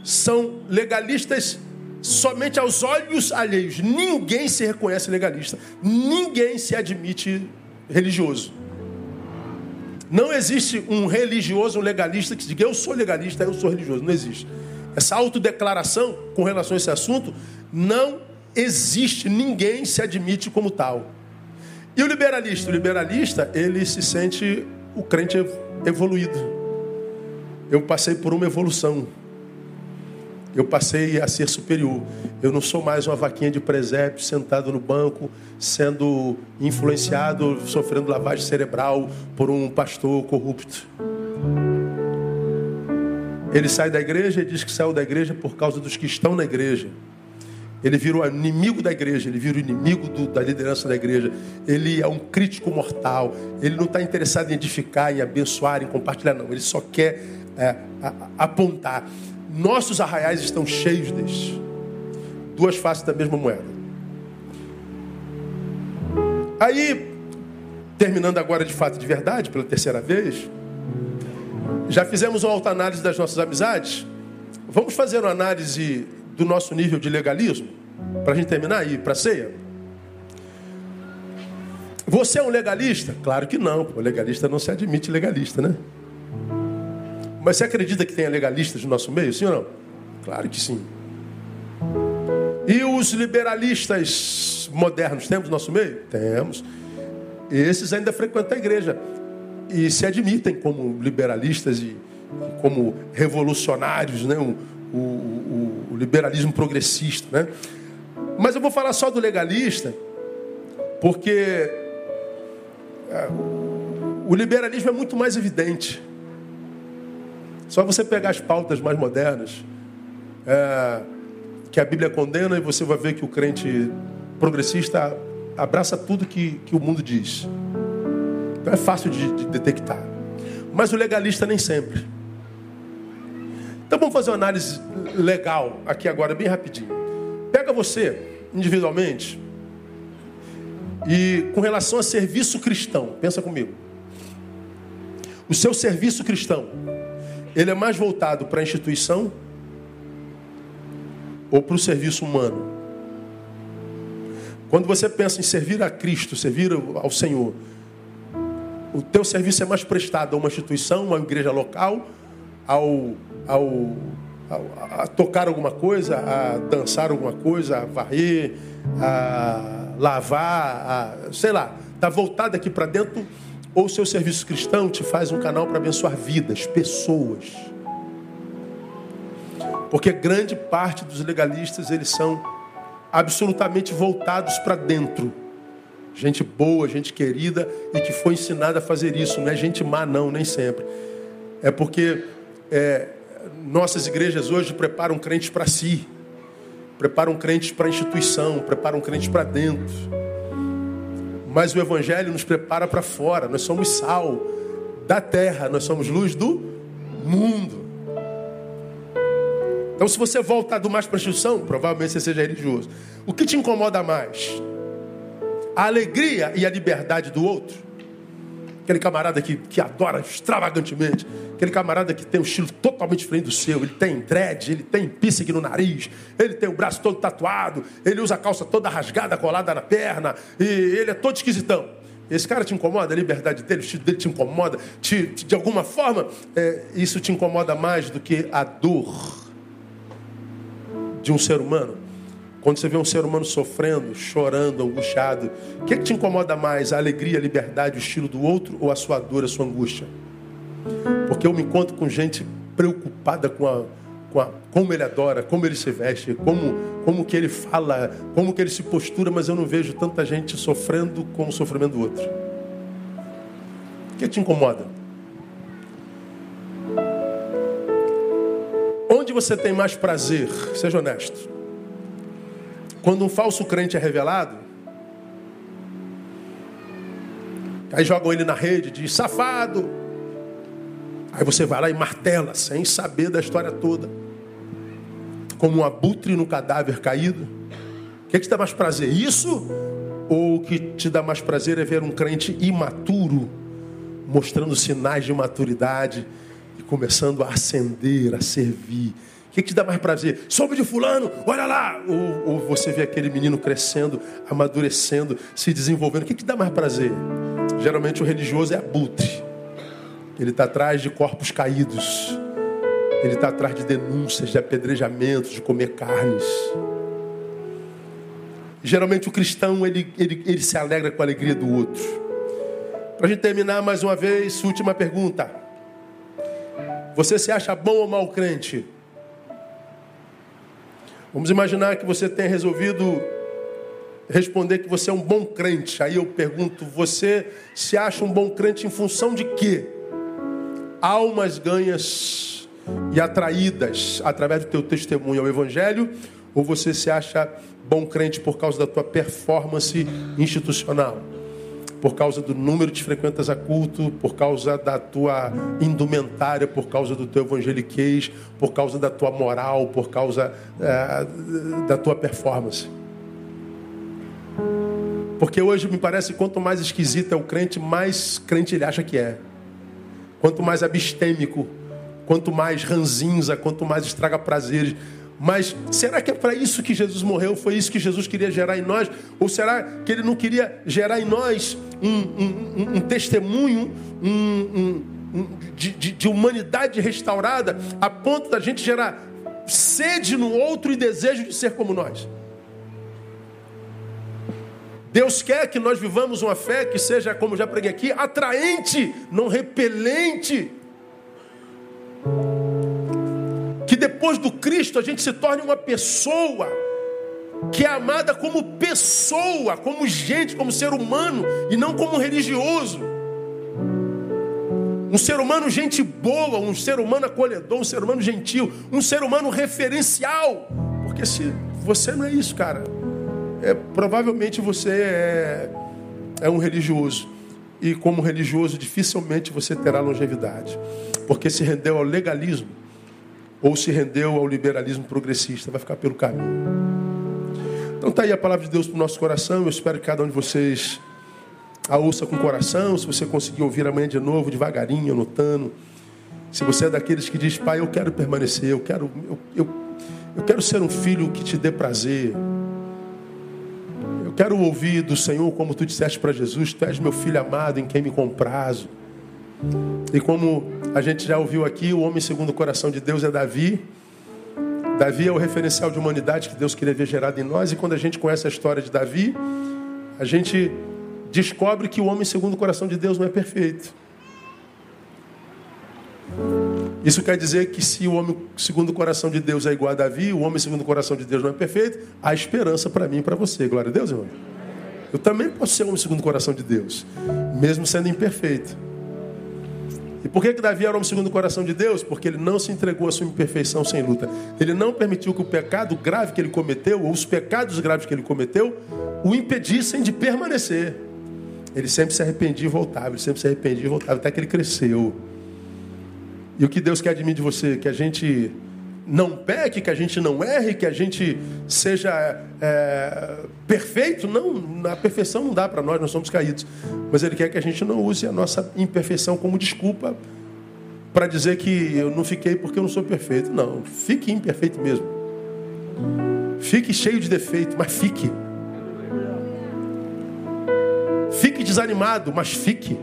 são legalistas somente aos olhos alheios. Ninguém se reconhece legalista. Ninguém se admite religioso. Não existe um religioso, um legalista que diga eu sou legalista, eu sou religioso. Não existe. Essa autodeclaração com relação a esse assunto não existe. Ninguém se admite como tal. E o liberalista? O liberalista, ele se sente o crente evoluído. Eu passei por uma evolução. Eu passei a ser superior. Eu não sou mais uma vaquinha de presépio sentado no banco, sendo influenciado, sofrendo lavagem cerebral por um pastor corrupto. Ele sai da igreja e diz que saiu da igreja por causa dos que estão na igreja. Ele vira o inimigo da igreja, ele vira o inimigo do, da liderança da igreja. Ele é um crítico mortal. Ele não está interessado em edificar, em abençoar, em compartilhar, não. Ele só quer é, apontar. Nossos arraiais estão cheios destes. Duas faces da mesma moeda. Aí, terminando agora de fato de verdade, pela terceira vez, já fizemos uma alta análise das nossas amizades. Vamos fazer uma análise do nosso nível de legalismo? Para a gente terminar aí, para a ceia? Você é um legalista? Claro que não. O legalista não se admite legalista, né? Mas você acredita que tenha legalistas no nosso meio, sim ou não? Claro que sim. E os liberalistas modernos temos no nosso meio? Temos. Esses ainda frequentam a igreja e se admitem como liberalistas e como revolucionários, né? o, o, o liberalismo progressista. Né? Mas eu vou falar só do legalista, porque é, o liberalismo é muito mais evidente. Só você pegar as pautas mais modernas, é, que a Bíblia condena, e você vai ver que o crente progressista abraça tudo que, que o mundo diz. Então é fácil de, de detectar. Mas o legalista nem sempre. Então vamos fazer uma análise legal aqui agora, bem rapidinho. Pega você, individualmente, e com relação a serviço cristão, pensa comigo. O seu serviço cristão ele é mais voltado para a instituição ou para o serviço humano? Quando você pensa em servir a Cristo, servir ao Senhor, o teu serviço é mais prestado a uma instituição, uma igreja local, ao, ao, ao a tocar alguma coisa, a dançar alguma coisa, a varrer, a lavar, a, sei lá, está voltado aqui para dentro ou o seu serviço cristão te faz um canal para abençoar vidas, pessoas. Porque grande parte dos legalistas, eles são absolutamente voltados para dentro. Gente boa, gente querida e que foi ensinada a fazer isso. Não é gente má, não, nem sempre. É porque é, nossas igrejas hoje preparam crentes para si, preparam crentes para a instituição, preparam crentes para dentro. Mas o Evangelho nos prepara para fora. Nós somos sal da terra, nós somos luz do mundo. Então, se você voltar do mais para a instituição, provavelmente você seja religioso. O que te incomoda mais? A alegria e a liberdade do outro? Aquele camarada que, que adora extravagantemente. Aquele camarada que tem um estilo totalmente diferente do seu. Ele tem dread, ele tem piercing no nariz, ele tem o braço todo tatuado, ele usa a calça toda rasgada, colada na perna, e ele é todo esquisitão. Esse cara te incomoda, a liberdade dele, o estilo dele te incomoda, te, te, de alguma forma, é, isso te incomoda mais do que a dor de um ser humano. Quando você vê um ser humano sofrendo, chorando, angustiado, o que, é que te incomoda mais? A alegria, a liberdade, o estilo do outro ou a sua dor, a sua angústia? Porque eu me encontro com gente preocupada com, a, com a, como ele adora, como ele se veste, como, como que ele fala, como que ele se postura, mas eu não vejo tanta gente sofrendo como o sofrimento do outro. O que te incomoda? Onde você tem mais prazer? Seja honesto. Quando um falso crente é revelado, aí jogam ele na rede, diz safado. Aí você vai lá e martela, sem saber da história toda. Como um abutre no cadáver caído. O que, é que te dá mais prazer? Isso? Ou o que te dá mais prazer é ver um crente imaturo, mostrando sinais de maturidade e começando a acender, a servir, o que, que te dá mais prazer? Soube de fulano, olha lá! Ou, ou, você vê aquele menino crescendo, amadurecendo, se desenvolvendo. O que, que te dá mais prazer? Geralmente o religioso é abutre. Ele está atrás de corpos caídos. Ele está atrás de denúncias, de apedrejamentos, de comer carnes. Geralmente o cristão ele, ele, ele se alegra com a alegria do outro. Para a gente terminar mais uma vez, última pergunta. Você se acha bom ou mal crente? Vamos imaginar que você tenha resolvido responder que você é um bom crente. Aí eu pergunto, você se acha um bom crente em função de quê? Almas ganhas e atraídas através do teu testemunho ao evangelho, ou você se acha bom crente por causa da tua performance institucional? Por causa do número de frequentas a culto, por causa da tua indumentária, por causa do teu evangeliquez, por causa da tua moral, por causa é, da tua performance. Porque hoje me parece quanto mais esquisito é o crente, mais crente ele acha que é. Quanto mais abstêmico, quanto mais ranzinza, quanto mais estraga prazeres, mas será que é para isso que Jesus morreu? Foi isso que Jesus queria gerar em nós? Ou será que ele não queria gerar em nós um, um, um testemunho um, de, de, de humanidade restaurada a ponto da gente gerar sede no outro e desejo de ser como nós? Deus quer que nós vivamos uma fé que seja, como já preguei aqui, atraente, não repelente depois do Cristo a gente se torne uma pessoa que é amada como pessoa, como gente, como ser humano e não como religioso. Um ser humano gente boa, um ser humano acolhedor, um ser humano gentil, um ser humano referencial. Porque se você não é isso, cara, é, provavelmente você é, é um religioso. E como religioso, dificilmente você terá longevidade. Porque se rendeu ao legalismo ou se rendeu ao liberalismo progressista, vai ficar pelo caminho. Então está aí a palavra de Deus para o nosso coração. Eu espero que cada um de vocês a ouça com o coração. Se você conseguir ouvir amanhã de novo, devagarinho, anotando. Se você é daqueles que diz, pai, eu quero permanecer, eu quero, eu, eu, eu quero ser um filho que te dê prazer. Eu quero ouvir do Senhor como tu disseste para Jesus, tu és meu filho amado em quem me comprazo. E como a gente já ouviu aqui, o homem segundo o coração de Deus é Davi. Davi é o referencial de humanidade que Deus queria ver gerado em nós. E quando a gente conhece a história de Davi, a gente descobre que o homem segundo o coração de Deus não é perfeito. Isso quer dizer que se o homem segundo o coração de Deus é igual a Davi, o homem segundo o coração de Deus não é perfeito, há esperança para mim e para você. Glória a Deus, irmão. Eu também posso ser homem segundo o coração de Deus, mesmo sendo imperfeito. E por que, que Davi era homem segundo o coração de Deus? Porque ele não se entregou à sua imperfeição sem luta. Ele não permitiu que o pecado grave que ele cometeu, ou os pecados graves que ele cometeu, o impedissem de permanecer. Ele sempre se arrependia e voltava, ele sempre se arrependia e voltava, até que ele cresceu. E o que Deus quer de mim de você? Que a gente não peque, que a gente não erre, que a gente seja é, perfeito. Não, a perfeição não dá para nós, nós somos caídos. Mas Ele quer que a gente não use a nossa imperfeição como desculpa para dizer que eu não fiquei porque eu não sou perfeito. Não, fique imperfeito mesmo. Fique cheio de defeito, mas fique. Fique desanimado, mas fique.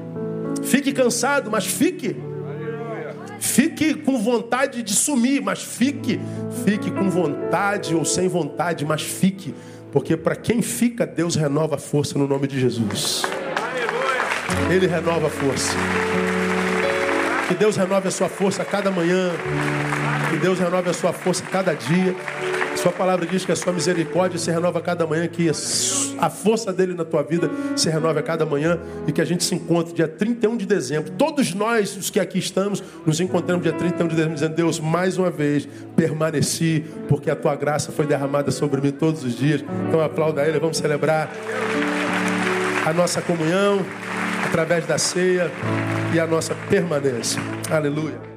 Fique cansado, mas fique. Fique com vontade de sumir, mas fique. Fique com vontade ou sem vontade, mas fique. Porque para quem fica, Deus renova a força no nome de Jesus. Ele renova a força. Que Deus renove a sua força a cada manhã. Que Deus renove a sua força a cada dia. Sua palavra diz que a sua misericórdia se renova a cada manhã, que a força dele na tua vida se renova a cada manhã e que a gente se encontre dia 31 de dezembro. Todos nós, os que aqui estamos, nos encontramos dia 31 de dezembro, dizendo: Deus, mais uma vez permaneci, porque a tua graça foi derramada sobre mim todos os dias. Então aplauda ele, vamos celebrar a nossa comunhão através da ceia e a nossa permanência. Aleluia.